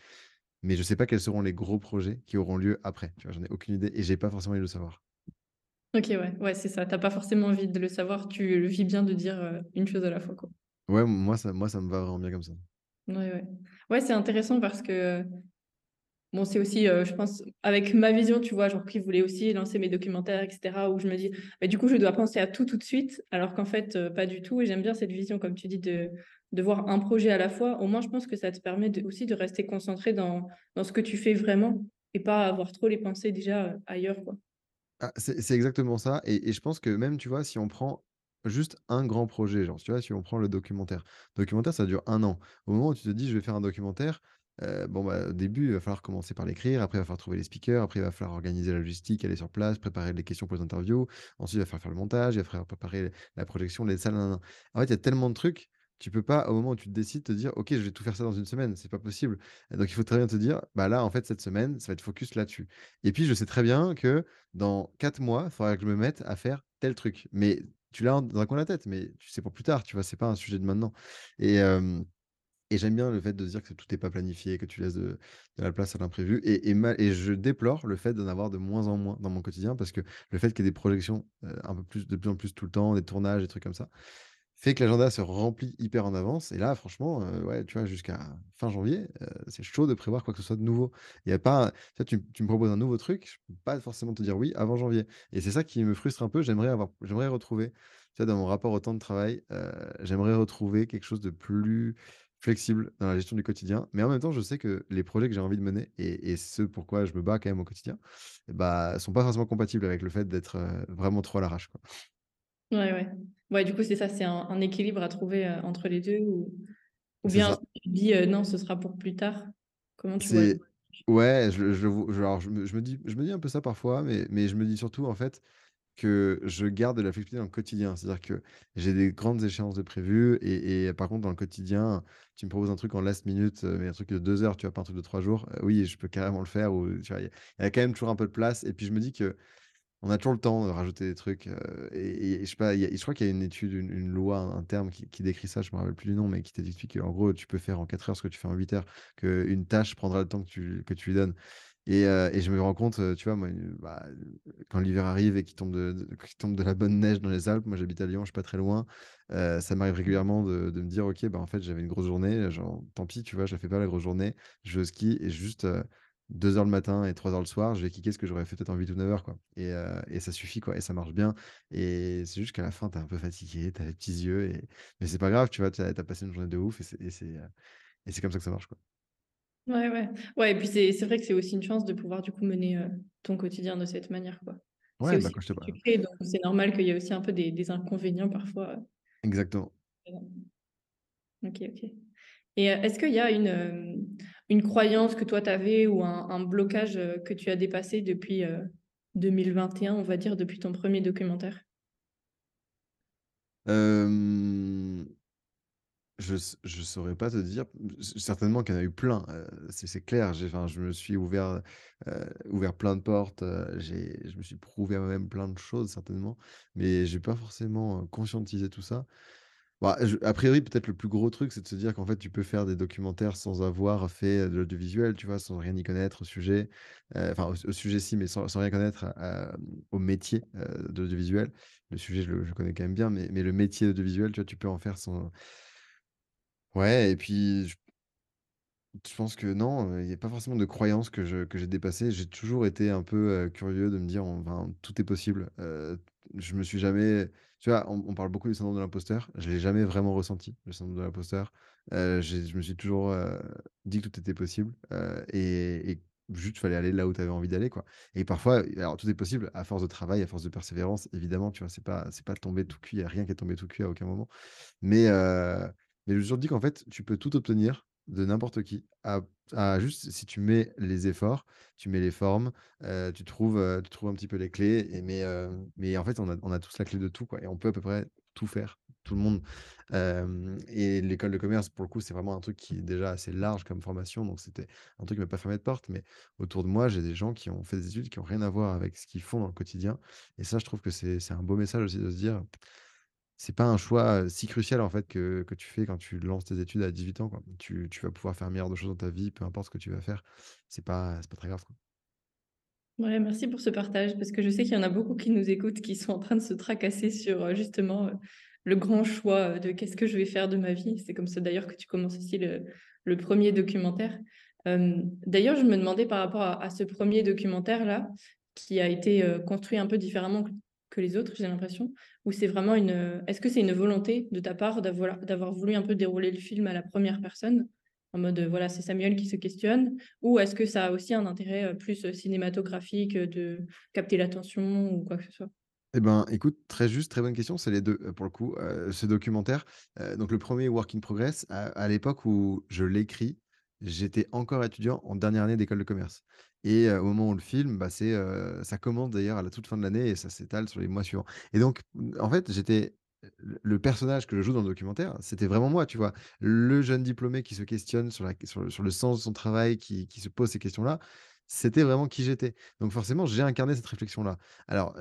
Mais je sais pas quels seront les gros projets qui auront lieu après, tu vois? J'en ai aucune idée et j'ai pas forcément envie de le savoir. OK, ouais, ouais, c'est ça. Tu as pas forcément envie de le savoir, tu le vis bien de dire, heu, une chose à la fois, quoi. Ouais, moi ça moi ça me va vraiment bien comme ça. Ouais, ouais. Ouais, c'est intéressant parce que, bon, c'est aussi, heu, je pense, avec ma vision, tu vois, genre qui voulait aussi lancer mes documentaires et cetera, où je me dis: «Bah, du coup, je dois penser à tout, tout de suite», alors qu'en fait, heu, pas du tout et j'aime bien cette vision, comme tu dis, de de voir un projet à la fois, au moins, je pense que ça te permet de aussi de rester concentré dans dans ce que tu fais vraiment et pas avoir trop les pensées déjà, heu, ailleurs, quoi. Ah, c'est c'est exactement ça et et je pense que même, tu vois, si on prend juste un grand projet, genre, tu vois, si on prend le documentaire. Documentaire, ça dure un an. Au moment où tu te dis: «Je vais faire un documentaire», heu, bon, bah, au début, il va falloir commencer par l'écrire, après il va falloir trouver les speakers, après il va falloir organiser la logistique, aller sur place, préparer les questions pour les interviews. Ensuite, il va falloir faire le montage, il va falloir préparer la projection, les salles. En fait, il y a tellement de trucs, tu peux pas, au moment où tu te décides, te dire: «OK, je vais tout faire ça dans une semaine», c'est pas possible. Donc il faut très bien te dire: «Bah, là, en fait, cette semaine, ça va être focus là-dessus» et puis je sais très bien que dans 4 mois, il faudra que je me mette à faire tel truc. Mais tu l'as dans un coin de la tête, mais tu sais pour plus tard, tu vois? C'est pas un sujet de maintenant et hem et j'aime bien le fait de dire que tout est pas planifié, que tu laisses de la place à l'imprévu et et ma et je déplore le fait d'en avoir de moins en moins dans mon quotidien parce que le fait qu'il y ait des projections, heu, un peu plus de plus en plus tout le temps, des tournages, des trucs comme ça, fait que l'agenda se remplit hyper en avance et là franchement, heu, ouais, tu vois, jusqu'à fin janvier, heu, c'est chaud de prévoir quoi que ce soit de nouveau. Il y a pas tu tu me proposes un nouveau truc, je peux pas forcément te dire oui avant janvier et c'est ça qui me frustre un peu. J'aimerais avoir j'aimerais retrouver, tu dans mon rapport au temps de travail, j'aimerais retrouver quelque chose de plus flexible dans la gestion du quotidien. Mais en même temps, je sais que les projets que j'ai envie de mener et et ce pourquoi je me bats quand même au quotidien, bah, sont pas forcément compatibles avec le fait d'être, heu, vraiment trop à l'arrache, quoi. Ouais, ouais. Ouais, du coup, c'est ça, c'est un un équilibre à trouver, heu, entre les 2 ou ou bien tu dis, heu: «Non, ce sera pour plus tard». Comment tu vois ouais, je je je alors je me je me dis je me dis un peu ça parfois, mais mais je me dis surtout, en fait, que je garde de la flexibilité dans le quotidien. C'est-à-dire que j'ai des grandes échéances de prévues et par contre, dans le quotidien, tu me proposes un truc en last minute, heu, mais un truc de 2 heures, tu vois? Pas un truc de 3 jours, heu, oui, je peux carrément le faire ou? Il y a quand même toujours un peu de place et puis je me dis que on a toujours le temps de rajouter des trucs, heu et je sais pas, y a je crois qu'il y a une étude, une loi, un terme qui décrit ça, je me rappelle plus du nom, mais qui t'explique qu'en gros, tu peux faire en 4 heures ce que tu fais en 8 heures, qu'une tâche prendra le temps que tu lui donnes et heu et je me rends compte, heu, tu vois, moi, bah, heu, quand l'hiver arrive et qu'il tombe de de tombe de la bonne neige dans les Alpes, moi j'habite à Lyon, je suis pas très loin, ça m'arrive régulièrement de de me dire: «OK, bah, en fait, j'avais une grosse journée, genre, tant pis, tu vois, je la fais pas la grosse journée, je vais au ski et juste, heu, 2 heures le matin et 3 heures le soir, je vais kicker ce que j'aurais fait peut-être en 8 ou 9 heures, quoi» et ça suffit, quoi et ça marche bien et c'est juste qu'à la fin, tu es un peu fatigué, tu as les petits yeux et mais c'est pas grave, tu vois? Tu as as passé une journée de ouf et c'est comme ça que ça marche, quoi. Ouais, ouais. Ouais et puis c'est vrai que c'est aussi une chance de pouvoir du coup mener, heu, ton quotidien de cette manière, quoi. Ouais, bah, quand je te crées, donc c'est normal qu'il y ait aussi un peu des des inconvénients parfois, exactement. heu OK, OK. Et heu, est-ce qu'il y a une, une croyance que toi tu avais ou un un blocage, que tu as dépassé depuis, heu, 2021, on va dire, depuis ton premier documentaire? Je je saurais pas te dire, certainement qu'il y en a eu plein, c'est clair. Enfin, je me suis ouvert, ouvert plein de portes, je me suis prouvé à moi-même plein de choses certainement, mais j'ai pas forcément, conscientisé tout ça. Bah, a priori, peut-être le plus gros truc, c'est de se dire qu'en fait, tu peux faire des documentaires sans avoir fait de l'audiovisuel, tu vois? Sans rien y connaître au sujet, enfin au sujet si, mais sans rien connaître au métier, heu, de l'audiovisuel. Le sujet, je le connais quand même bien, mais le métier audiovisuel, tu vois, tu peux en faire sans Ouais et puis je je pense que non, il y a pas forcément de croyances que je que j'ai dépassées. J'ai toujours été un peu, curieux de me dire: «Enfin, tout est possible». Heu, je me suis jamais tu vois, on parle beaucoup du syndrome de l'imposteur. Je l'ai jamais vraiment ressenti, le syndrome de l'imposteur. Je me suis toujours, dit que tout était possible, et et juste fallait aller là où tu avais envie d'aller, quoi et parfois alors tout est possible à force de travail, à force de persévérance, évidemment, tu vois? C'est pas c'est pas tombé tout cuit, il y a rien qui est tombé tout cuit à aucun moment. Mais mais je me suis dit qu'en fait, tu peux tout obtenir de n'importe qui à à juste si tu mets les efforts, tu mets les formes, tu trouves, tu trouves un petit peu les clés mais en fait, on a tous la clé de tout, quoi et on peut à peu près tout faire, tout le monde. Et l'école de commerce, pour le coup, c'est vraiment un truc qui est déjà assez large comme formation, donc c'était un truc qui m'a pas fermé de porte, mais autour de moi, j'ai des gens qui ont fait des études qui ont rien à voir avec ce qu'ils font dans le quotidien et ça, je trouve que c'est un beau message aussi de se dire c'est pas un choix, si crucial en fait que que tu fais quand tu lances tes études à 18 ans, quoi. Tu tu vas pouvoir faire milliards de choses dans ta vie, peu importe ce que tu vas faire. C'est pas pas très grave, quoi. Ouais, merci pour ce partage parce que je sais qu'il y en a beaucoup qui nous écoutent, qui sont en train de se tracasser sur, justement, le grand choix, de qu'est-ce que je vais faire de ma vie? C'est comme ça d'ailleurs que tu commences aussi le le 1 documentaire. D'ailleurs, je me demandais par rapport à ce premier documentaire-là, qui a été, construit un peu différemment que les autres, j'ai l'impression? Ou c'est vraiment une, heu est-ce que c'est une volonté de ta part d'avoir voulu un peu dérouler le film à la première personne? En mode, heu, voilà, c'est Samuel qui se questionne? Ou est-ce que ça a aussi un intérêt, heu, plus, cinématographique, de capter l'attention ou quoi que ce soit? Eh ben, écoute, très juste, très bonne question, c'est les 2 heu, pour le coup. Ce documentaire, donc le premier Work in Progress, à à l'époque où je l'écris, j'étais encore étudiant en dernière année d'école de commerce et au moment où le film, bah, c'est, ça commence d'ailleurs à la toute fin de l'année et ça s'étale sur les mois suivants et donc mmh, en fait, j'étais le personnage que je joue dans le documentaire, c'était vraiment moi, tu vois? Le jeune diplômé qui se questionne sur la sur le sens de son travail, qui qui se pose ces questions-là, c'était vraiment qui j'étais. Donc forcément, j'ai incarné cette réflexion-là. Alors,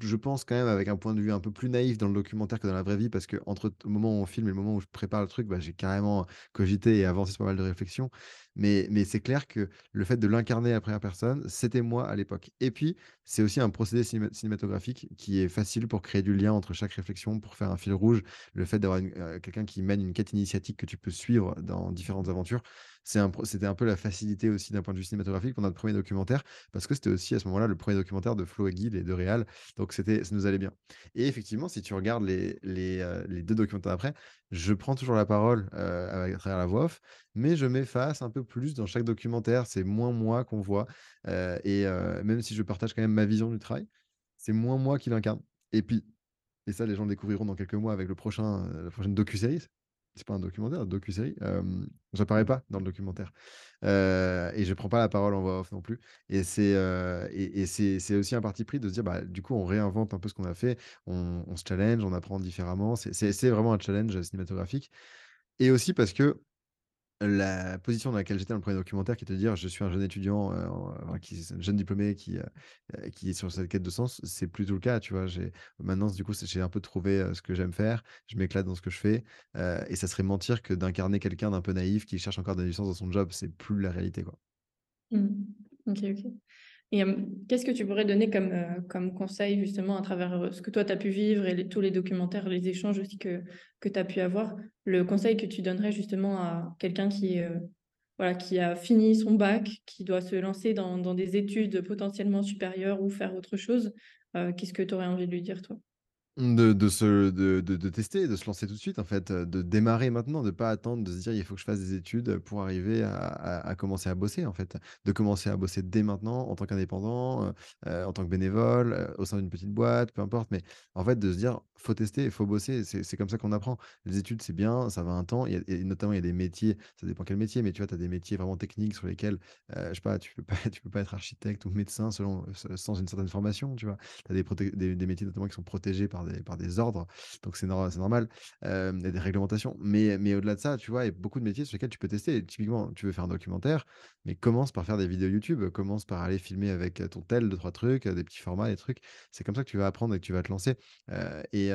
je pense quand même avec un point de vue un peu plus naïf dans le documentaire que dans la vraie vie parce qu'entre t le moment où on filme et le moment où je prépare le truc, bah, j'ai carrément cogité et avancé sur pas mal de réflexions. Mais c'est clair que le fait de l'incarner à première personne, c'était moi à l'époque. Et puis, c'est aussi un procédé cinéma cinématographique qui est facile pour créer du lien entre chaque réflexion, pour faire un fil rouge. Le fait d'avoir quelqu'un qui mène une quête initiatique que tu peux suivre dans différentes aventures, c'était un peu la facilité aussi d'un point de vue cinématographique pour notre premier documentaire, parce que c'était aussi à ce moment-là le premier documentaire de Flo et Guy, les 2 réals, donc ça nous allait bien. Et effectivement, si tu regardes les les 2 documentaires après, je prends toujours la parole, heu, à travers la voix off, mais je m'efface un peu plus dans chaque documentaire. C'est moins moi qu'on voit, heu et même si je partage quand même ma vision du travail, c'est moins moi qui l'incarne et puis et ça, les gens le découvriront dans quelques mois avec le prochain, la prochaine docu-série. C'est pas un documentaire, docu-série, hem, j'apparais pas dans le documentaire, et je prends pas la parole en voix off non plus et c'est, et c'est aussi un parti pris de se dire, bah, du coup, on réinvente un peu ce qu'on a fait, on se challenge, on apprend différemment. C'est vraiment un challenge, cinématographique et aussi parce que la position dans laquelle j'étais dans le premier documentaire qui est de dire: «Je suis un jeune étudiant, un jeune diplômé qui, heu heu, qui est sur cette quête de sens», c'est plutôt le cas, tu vois? Maintenant du coup, j'ai un peu trouvé, heu, ce que j'aime faire, je m'éclate dans ce que je fais, et ça serait mentir que d'incarner quelqu'un d'un peu naïf qui cherche encore de la dans son job, c'est plus la réalité, quoi. Mmh. OK, OK. Et qu'est-ce que tu pourrais donner comme, comme conseil justement à travers, heu, ce que toi tu as pu vivre et tous les documentaires, les échanges aussi que que tu as pu avoir? Le conseil que tu donnerais justement à quelqu'un qui heu, voilà, qui a fini son bac, qui doit se lancer dans dans des études potentiellement supérieures ou faire autre chose, qu'est-ce que tu aurais envie de lui dire toi? De se de de de tester, de se lancer tout de suite en fait, heu, de démarrer maintenant, de pas attendre, de se dire: «Il faut que je fasse des études, pour arriver à à commencer à bosser» en fait. De commencer à bosser dès maintenant en tant qu'indépendant, heu heu, en tant que bénévole, au sein d'une petite boîte, peu importe, mais en fait de se dire: «Faut tester, il faut bosser», c'est comme ça qu'on apprend. Les études, c'est bien, ça va un temps, et notamment il y a des métiers, ça dépend quel métier, mais tu vois, tu as des métiers vraiment techniques sur lesquels, heu, je sais pas, tu peux pas tu peux pas être architecte ou médecin sans une certaine formation, tu vois? Tu as des métiers notamment qui sont protégés par des par des ordres, donc c'est nor c'est normal. Hem, il y a des réglementations, mais mais au-delà de ça, tu vois, il y a beaucoup de métiers sur lesquels tu peux tester. Typiquement, tu veux faire un documentaire, mais commence par faire des vidéos YouTube, commence par aller filmer avec, heu, ton tel, deux trois trucs, heu, des petits formats, des trucs. C'est comme ça que tu vas apprendre et que tu vas te lancer, et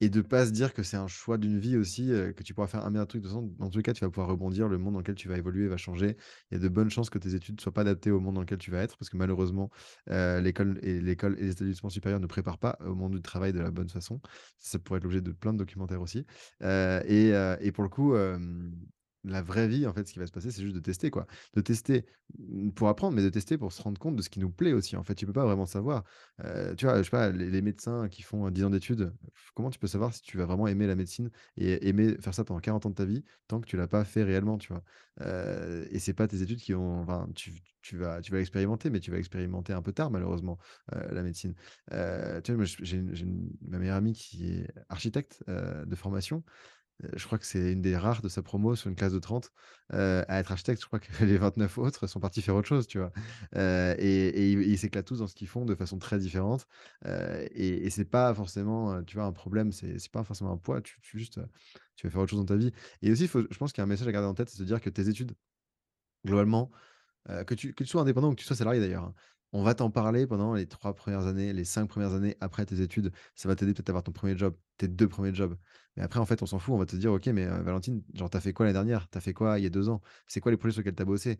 et de pas se dire que c'est un choix d'une vie aussi, que tu pourras faire un meilleur truc. De toute dans tous les cas, tu vas pouvoir rebondir, le monde dans lequel tu vas évoluer va changer. Il y a de bonnes chances que tes études ne soient pas adaptées au monde dans lequel tu vas être, parce que malheureusement, heu, l'école et l'école et les établissements supérieurs ne préparent pas au monde du travail de la bonne façon. Ça pourrait être l'objet de plein de documentaires aussi, et et pour le coup, la vraie vie, en fait, ce qui va se passer, c'est juste de tester, quoi. De tester, mmh, pour apprendre, mais de tester pour se rendre compte de ce qui nous plaît aussi. En fait, tu peux pas vraiment savoir. Tu vois, je sais pas, les médecins qui font, heu, 10 ans d'études, comment tu peux savoir si tu vas vraiment aimer la médecine et aimer faire ça pendant 40 ans de ta vie, tant que tu l'as pas fait réellement, tu vois? Heu et c'est pas tes études qui vont enfin, tu tu vas tu vas expérimenter, mais tu vas expérimenter un peu tard malheureusement, heu, la médecine. Tu vois, j'ai ma meilleure amie qui est architecte, de formation je crois que c'est une des rares de sa promo sur une classe de 30, heu, à être architecte. Je crois que les 29 autres sont partis faire autre chose, tu vois? Heu et ils s'éclatent tous dans ce qu'ils font de façon très différente, et et c'est pas forcément, tu vois, un problème, c'est pas forcément un poids, tu juste, tu vas faire autre chose dans ta vie et aussi, je pense qu'il y a un message à garder en tête, c'est de dire que tes études, globalement, que tu sois indépendant ou que tu sois salarié d'ailleurs, hein. On va t'en parler pendant les 3 premières années, les 5 premières années après tes études. Ça va t'aider peut-être à avoir ton premier job, tes 2 premiers jobs. Mais après, en fait, on s'en fout. On va te dire: «OK, mais Valentine, genre, tu fait quoi l'année dernière? t'as fait quoi il y a 2 ans? C'est quoi les projets sur lesquels t'as bossé?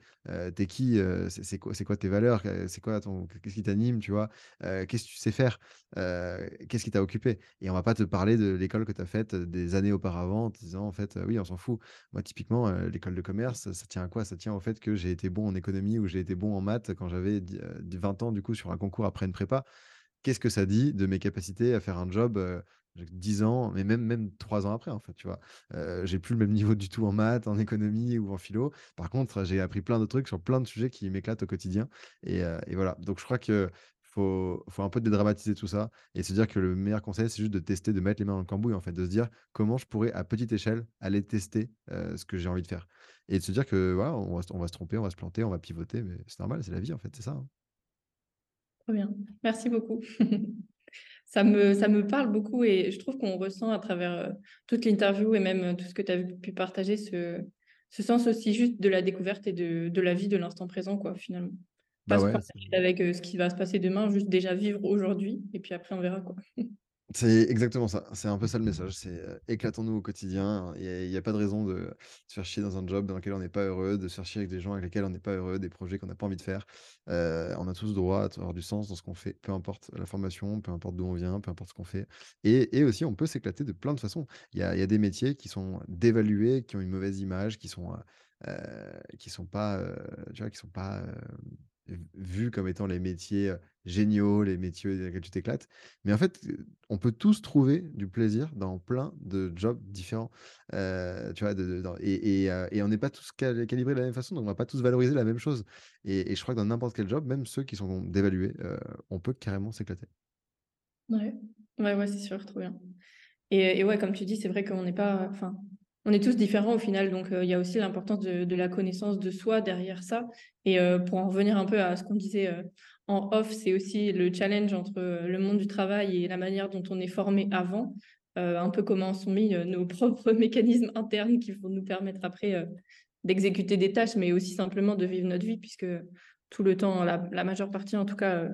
Tu qui? C'est quoi tes valeurs? C'est quoi ton qu'est-ce qui t'anime?» tu vois? Qu'est-ce que tu sais faire? Qu'est-ce qui t'a occupé? Et on va pas te parler de l'école que tu as faite, des années auparavant en disant: «En fait, oui, on s'en fout». Moi, typiquement, l'école de commerce, ça tient à quoi? Ça tient au fait que j'ai été bon en économie ou j'ai été bon en maths quand j'avais dix heu, 20 ans, du coup, sur un concours après une prépa. qu'est-ce que ça dit de mes capacités à faire un job, 10 ans, mais même même 3 ans après, en fait, tu vois? Heu, j'ai plus le même niveau du tout en maths, en économie ou en philo. Par contre, j'ai appris plein de trucs sur plein de sujets qui m'éclatent au quotidien et voilà. Donc je crois que faut faut un peu dédramatiser tout ça et se dire que le meilleur conseil, c'est juste de tester, de mettre les mains dans le cambouis, en fait, de se dire: «Comment je pourrais, à petite échelle, aller tester, ce que j'ai envie de faire?» et de se dire que, voilà, on va on va se tromper, on va se planter, on va pivoter, mais c'est normal, c'est la vie, en fait, c'est ça, hein. Trop bien. Merci beaucoup. Ça me ça me parle beaucoup et je trouve qu'on ressent à travers, heu, toute l'interview et même, heu, tout ce que tu as pu partager ce ce sens aussi juste de la découverte et de de la vie de l'instant présent quoi, finalement. Pas Bah, se ouais, avec, heu, ce qui va se passer demain, juste déjà vivre aujourd'hui et puis après on verra quoi. C'est exactement ça. C'est un peu ça le message. C'est, éclatons-nous au quotidien. Il y a pas de raison de se faire chier dans un job dans lequel on n'est pas heureux, de se faire chier avec des gens avec lesquels on n'est pas heureux, des projets qu'on n'a pas envie de faire. On a tous droit à avoir du sens dans ce qu'on fait, peu importe la formation, peu importe d'où on vient, peu importe ce qu'on fait et et aussi on peut s'éclater de plein de façons. Il y a il y a des métiers qui sont dévalués, qui ont une mauvaise image, qui sont, qui sont pas, heu, tu vois, qui sont pas, vus comme étant les métiers, géniaux, les métiers dans lesquels tu t'éclates. Mais en fait, on peut tous trouver du plaisir dans plein de jobs différents, tu vois? Et on n'est pas tous cal calibrés de la même façon, donc on va pas tous valoriser la même chose et je crois que dans n'importe quel job, même ceux qui sont dévalués, on peut carrément s'éclater. Ouais. Ouais, ouais, c'est sûr, trop bien. Et ouais, comme tu dis, c'est vrai qu'on n'est pas enfin, on est tous différents au final, donc il y a aussi l'importance de la connaissance de soi derrière ça et pour en revenir un peu à ce qu'on disait, en off, c'est aussi le challenge entre, heu, le monde du travail et la manière dont on est formé avant, heu, un peu comment sont mis, heu, nos propres mécanismes internes qui vont nous permettre après, d'exécuter des tâches, mais aussi simplement de vivre notre vie puisque tout le temps, la la majeure partie en tout cas,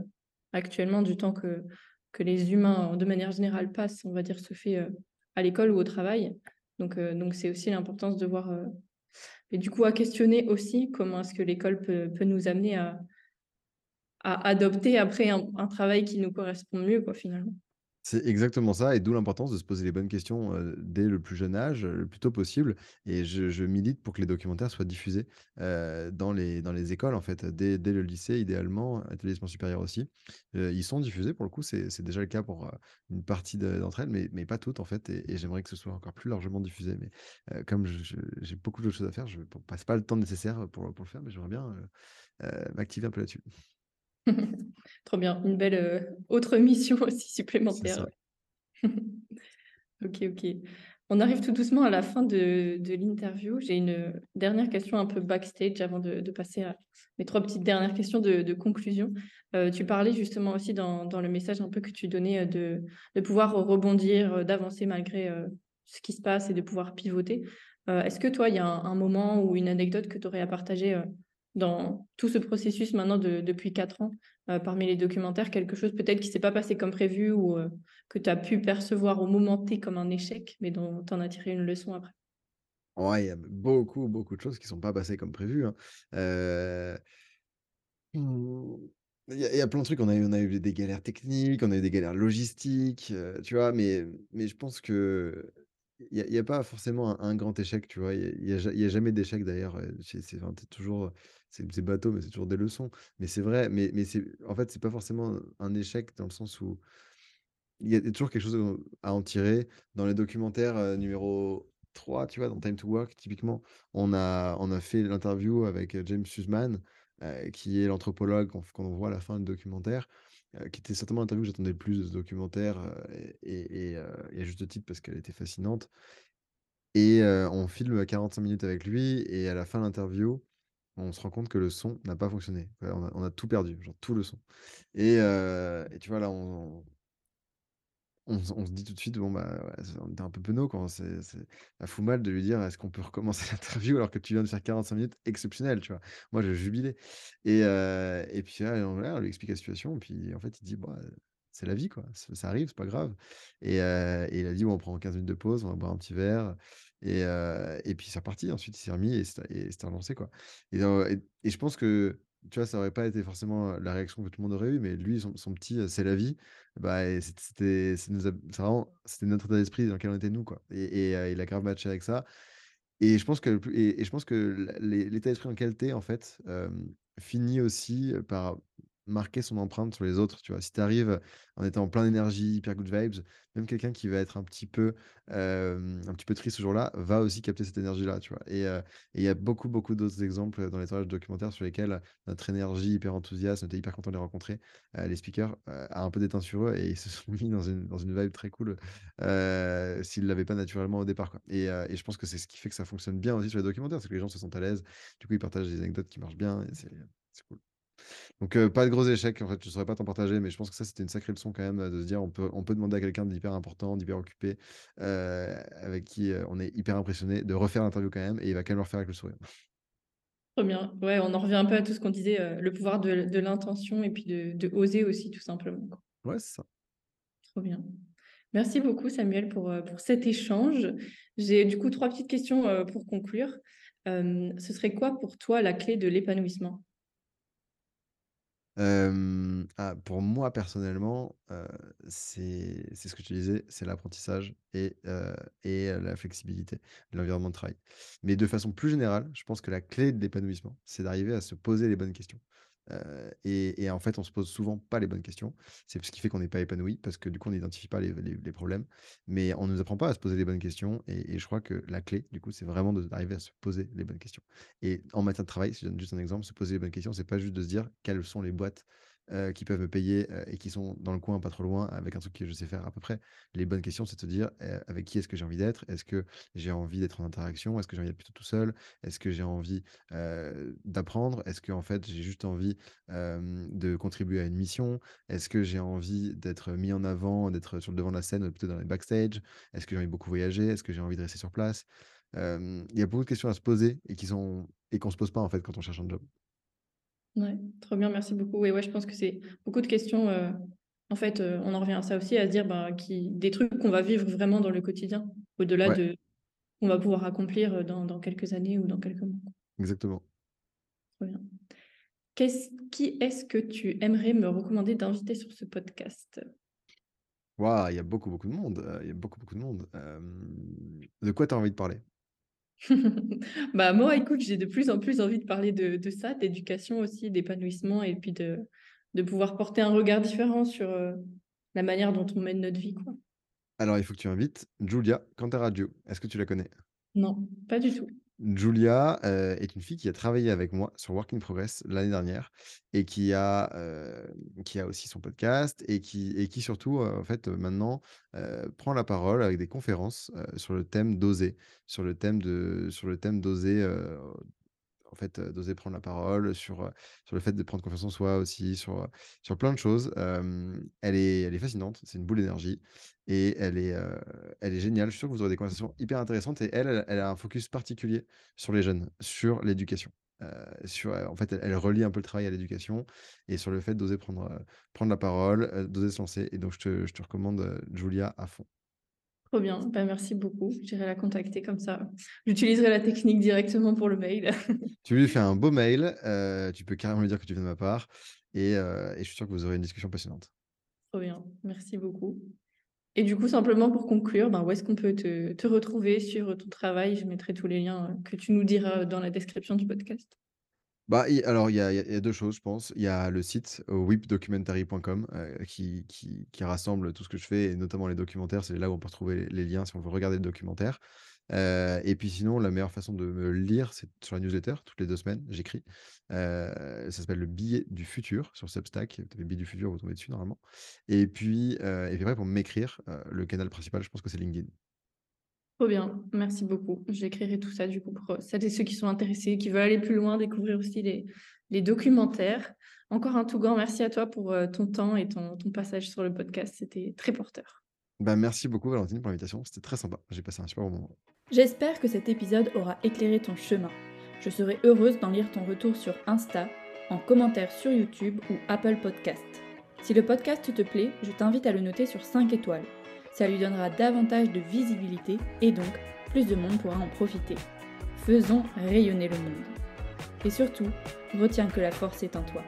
actuellement du temps que que les humains, de manière générale, passent, on va dire, se fait, à l'école ou au travail. Donc donc c'est aussi l'importance de voir, et du coup à questionner aussi comment est-ce que l'école peut peut nous amener à à adopter après un travail qui nous correspond mieux quoi, finalement. C'est exactement ça et d'où l'importance de se poser les bonnes questions, heu, dès le plus jeune âge, le plus tôt possible et je milite pour que les documentaires soient diffusés, heu, dans les dans les écoles, en fait, dès dès le lycée idéalement, établissement supérieur aussi. Heu, ils sont diffusés pour le coup, c'est déjà le cas pour, une partie de d'entre elles, mais mais pas toutes, en fait et j'aimerais que ce soit encore plus largement diffusé mais comme j'ai beaucoup d'autres choses à faire, je ne passe pas le temps nécessaire pour pour le faire mais j'aimerais bien, m'activer un peu là-dessus. Trop bien, une belle, heu, autre mission aussi supplémentaire. OK, OK. On arrive tout doucement à la fin de de l'interview. J'ai une, dernière question un peu backstage avant de de passer à mes 3 petites dernières questions de de conclusion. Heu, tu parlais justement aussi dans dans le message un peu que tu donnais, heu, de de pouvoir rebondir, d'avancer malgré, ce qui se passe et de pouvoir pivoter. Est-ce que toi, il y a un un moment ou une anecdote que tu aurais à partager, dans tout ce processus maintenant de depuis 4 ans, heu, parmi les documentaires, quelque chose peut-être qui s'est pas passé comme prévu ou, heu, que tu as pu percevoir au moment T comme un échec, mais dont tu en as tiré une leçon après? Ouais, il y a beaucoup, beaucoup de choses qui sont pas passées comme prévu, hein. Heu, mmh, il y a plein de trucs, on a eu des galères techniques, on a eu des galères logistiques, tu vois? Mais mais je pense qu'il y a il a pas forcément un grand échec, tu vois? Il y a il a il jamais d'échec d'ailleurs, c'est toujours, c'est c'est bateau, mais c'est toujours des leçons. Mais c'est vrai, mais mais en fait, c'est pas forcément un échec dans le sens où il y a toujours quelque chose, à en tirer. Dans les documentaires, numéro 3, tu vois, dans Time to Work, typiquement, on a on a fait l'interview avec, James heu, qui est l'anthropologue qu'on voit à la fin du documentaire, qui était certainement l'interview que j'attendais le plus de ce documentaire, heu et et heu et à juste titre parce qu'elle était fascinante et on filme 45 minutes avec lui et à la fin de l'interview, on se rend compte que le son n'a pas fonctionné. On a tout perdu, genre tout le son et et tu vois, là, on on se dit tout de suite: «Bon, bah, on était un peu penaud, quoi». C'est ça fout mal de lui dire: «Est-ce qu'on peut recommencer l'interview alors que tu viens de faire 45 minutes exceptionnelles?» tu vois? Moi, je jubilais et heu et puis là, on on lui explique la situation, puis en fait, il dit: «Bah, c'est la vie, quoi, ça arrive, c'est pas grave» et heu et il a dit: «Bon, on prend 15 minutes de pause, on va boire un petit verre» et heu et puis c'est reparti. Ensuite, il s'est remis et c'était et relancé, quoi et heu et et je pense que, tu vois, ça aurait pas été forcément, la réaction que tout le monde aurait eue, mais lui, son petit, heu: «C'est la vie», bah c'était c'était notre état d'esprit dans lequel on était nous, quoi. Et heu, il a grave matché avec ça. Et je pense que et je pense que l'état d'esprit dans lequel tu es, en fait, finit aussi, par marquer son empreinte sur les autres, tu vois? Si tu arrives en étant plein d'énergie, hyper good vibes, même quelqu'un qui va être un petit peu, un petit peu triste ce jour-là, va aussi capter cette énergie-là, tu vois? Et et il y a beaucoup, beaucoup d'autres exemples dans les tournages documentaires sur lesquels notre énergie hyper enthousiaste, on était hyper content de les rencontrer, les speakers, a un peu déteint sur eux et ils se sont mis dans une dans une vibe très cool, s'ils l'avaient pas naturellement au départ, quoi. Et et je pense que c'est ce qui fait que ça fonctionne bien aussi sur les documentaires, c'est que les gens se sentent à l'aise. Du coup, ils partagent des anecdotes qui marchent bien et c'est cool. Donc heu, pas de gros échecs, en fait, je saurais pas t'en partager, mais je pense que ça, c'était une sacrée leçon quand même, heu, de se dire on peut on peut demander à quelqu'un d'hyper important, d'hyper occupé, heu, avec qui, on est hyper impressionné, de refaire l'interview quand même et il va quand même le refaire avec le sourire. Trop bien. Ouais, on en revient un peu à tout ce qu'on disait, le pouvoir de de l'intention et puis de de oser aussi tout simplement. Ouais, c'est ça. Trop bien. Merci beaucoup Samuel pour, pour cet échange. J'ai du coup 3 petites questions, pour conclure. Ce serait quoi pour toi la clé de l'épanouissement? Ah, pour moi personnellement, c'est ce que te disais, c'est l'apprentissage et et la flexibilité l'environnement de travail. Mais de façon plus générale, je pense que la clé de l'épanouissement, c'est d'arriver à se poser les bonnes questions. Et en fait, on se pose souvent pas les bonnes questions. C'est ce qui fait qu'on n'est pas épanoui parce que du coup, on n'identifie pas les problèmes. Mais on ne nous apprend pas à se poser les bonnes questions et et je crois que la clé, du coup, c'est vraiment d'arriver à se poser les bonnes questions. Et en matière de travail, si je donne juste un exemple, se poser les bonnes questions, c'est pas juste de se dire: «Quelles sont les boîtes, heu, qui peuvent me payer, heu, et qui sont dans le coin, pas trop loin, avec un truc que je sais faire à peu près?» les bonnes questions, c'est de se dire: «Heu, avec qui est-ce que j'ai envie d'être? Est-ce que j'ai envie d'être en interaction? Est-ce que j'ai envie d'être plutôt tout seul? Est-ce que j'ai envie, d'apprendre? Est-ce qu'en fait, j'ai juste envie, de contribuer à une mission? Est-ce que j'ai envie d'être mis en avant, d'être sur le devant de la scène, ou plutôt dans les backstage? Est-ce que j'ai envie de beaucoup voyager? Est-ce que j'ai envie de rester sur place?» Il y a beaucoup de questions à se poser et qui sont et se pose pas, en fait, quand on cherche un job. Ouais, trop bien, merci beaucoup. Et ouais, je pense que c'est beaucoup de questions, heu, en fait, heu, on en revient à ça aussi, à se dire, bah, qui des trucs qu'on va vivre vraiment dans le quotidien, au-delà Ouais, de qu'on va pouvoir accomplir, heu, dans dans quelques années ou dans quelques mois. exactement. Trop bien. Qui est-ce que tu aimerais me recommander d'inviter sur ce podcast? Waouh, il y a beaucoup, beaucoup de monde, il y a beaucoup, beaucoup de monde. De quoi tu as envie de parler? Bah, moi, écoute, j'ai de plus en plus envie de parler de de ça, d'éducation aussi, d'épanouissement et puis de de pouvoir porter un regard différent sur, heu, la manière dont on mène notre vie, quoi. Alors, il faut que tu invites Giulia Cantaraggio. Est-ce que tu la connais? Non, pas du tout. Giulia, heu, est une fille qui a travaillé avec moi sur Work in Progress l'année dernière et qui a, heu, qui a aussi son podcast et qui et qui surtout, heu, en fait, maintenant, prend la parole avec des conférences, sur le thème d'oser, sur le thème de sur le thème d'oser, en fait, d'oser prendre la parole, sur, sur le fait de prendre confiance en soi aussi, sur, sur plein de choses. Elle est elle est fascinante, c'est une boule d'énergie et elle est, elle est géniale. Je suis sûr que vous aurez des conversations hyper intéressantes et elle, elle a un focus particulier sur les jeunes, sur l'éducation. Sur, en fait, elle elle relie un peu le travail à l'éducation et sur le fait d'oser prendre, prendre la parole, d'oser se lancer et donc je te je te recommande, Julia à fond. Trop bien, bah, merci beaucoup. J'irai la contacter comme ça. J'utiliserai la technique directement pour le mail. Tu lui fais un beau mail, heu, tu peux carrément lui dire que tu viens de ma part et heu et je suis sûr que vous aurez une discussion passionnante. Trop bien, merci beaucoup. Et du coup, simplement pour conclure, ben, où est-ce qu'on peut te te retrouver, suivre ton travail? Je mettrai tous les liens, que tu nous diras dans la description du podcast. Bah, i alors il y a il il 2 choses, je pense. Il y a le site, heu, whipdocumentary.com, heu, qui qui rassemble tout ce que je fais et notamment les documentaires. C'est là où on peut retrouver les liens si on veut regarder le documentaire. Heu et puis sinon, la meilleure façon de me lire, c'est sur la newsletter. Toutes les 2 semaines, j'écris. Heu, ça s'appelle Le Billet du futur sur Substack. Vous tapez Billet du futur, vous tombez dessus normalement et puis, et puis après pour m'écrire, heu, le canal principal, je pense que c'est LinkedIn. Trop bien, merci beaucoup. J'écrirai tout ça du coup pour, heu, celles et ceux qui sont intéressés, qui veulent aller plus loin, découvrir aussi les les documentaires. Encore un tout grand merci à toi pour, heu, ton temps et ton ton passage sur le podcast. C'était très porteur. Bah, merci beaucoup Valentine pour l'invitation, c'était très sympa. J'ai passé un super bon moment. J'espère que cet épisode aura éclairé ton chemin. Je serai heureuse d'en lire ton retour sur Insta, en commentaire sur YouTube ou Apple Podcast. Si le podcast te plaît, je t'invite à le noter sur 5 étoiles. Ça lui donnera davantage de visibilité et donc plus de monde pourra en profiter. Faisons rayonner le monde. Et surtout, retiens que la force est en toi.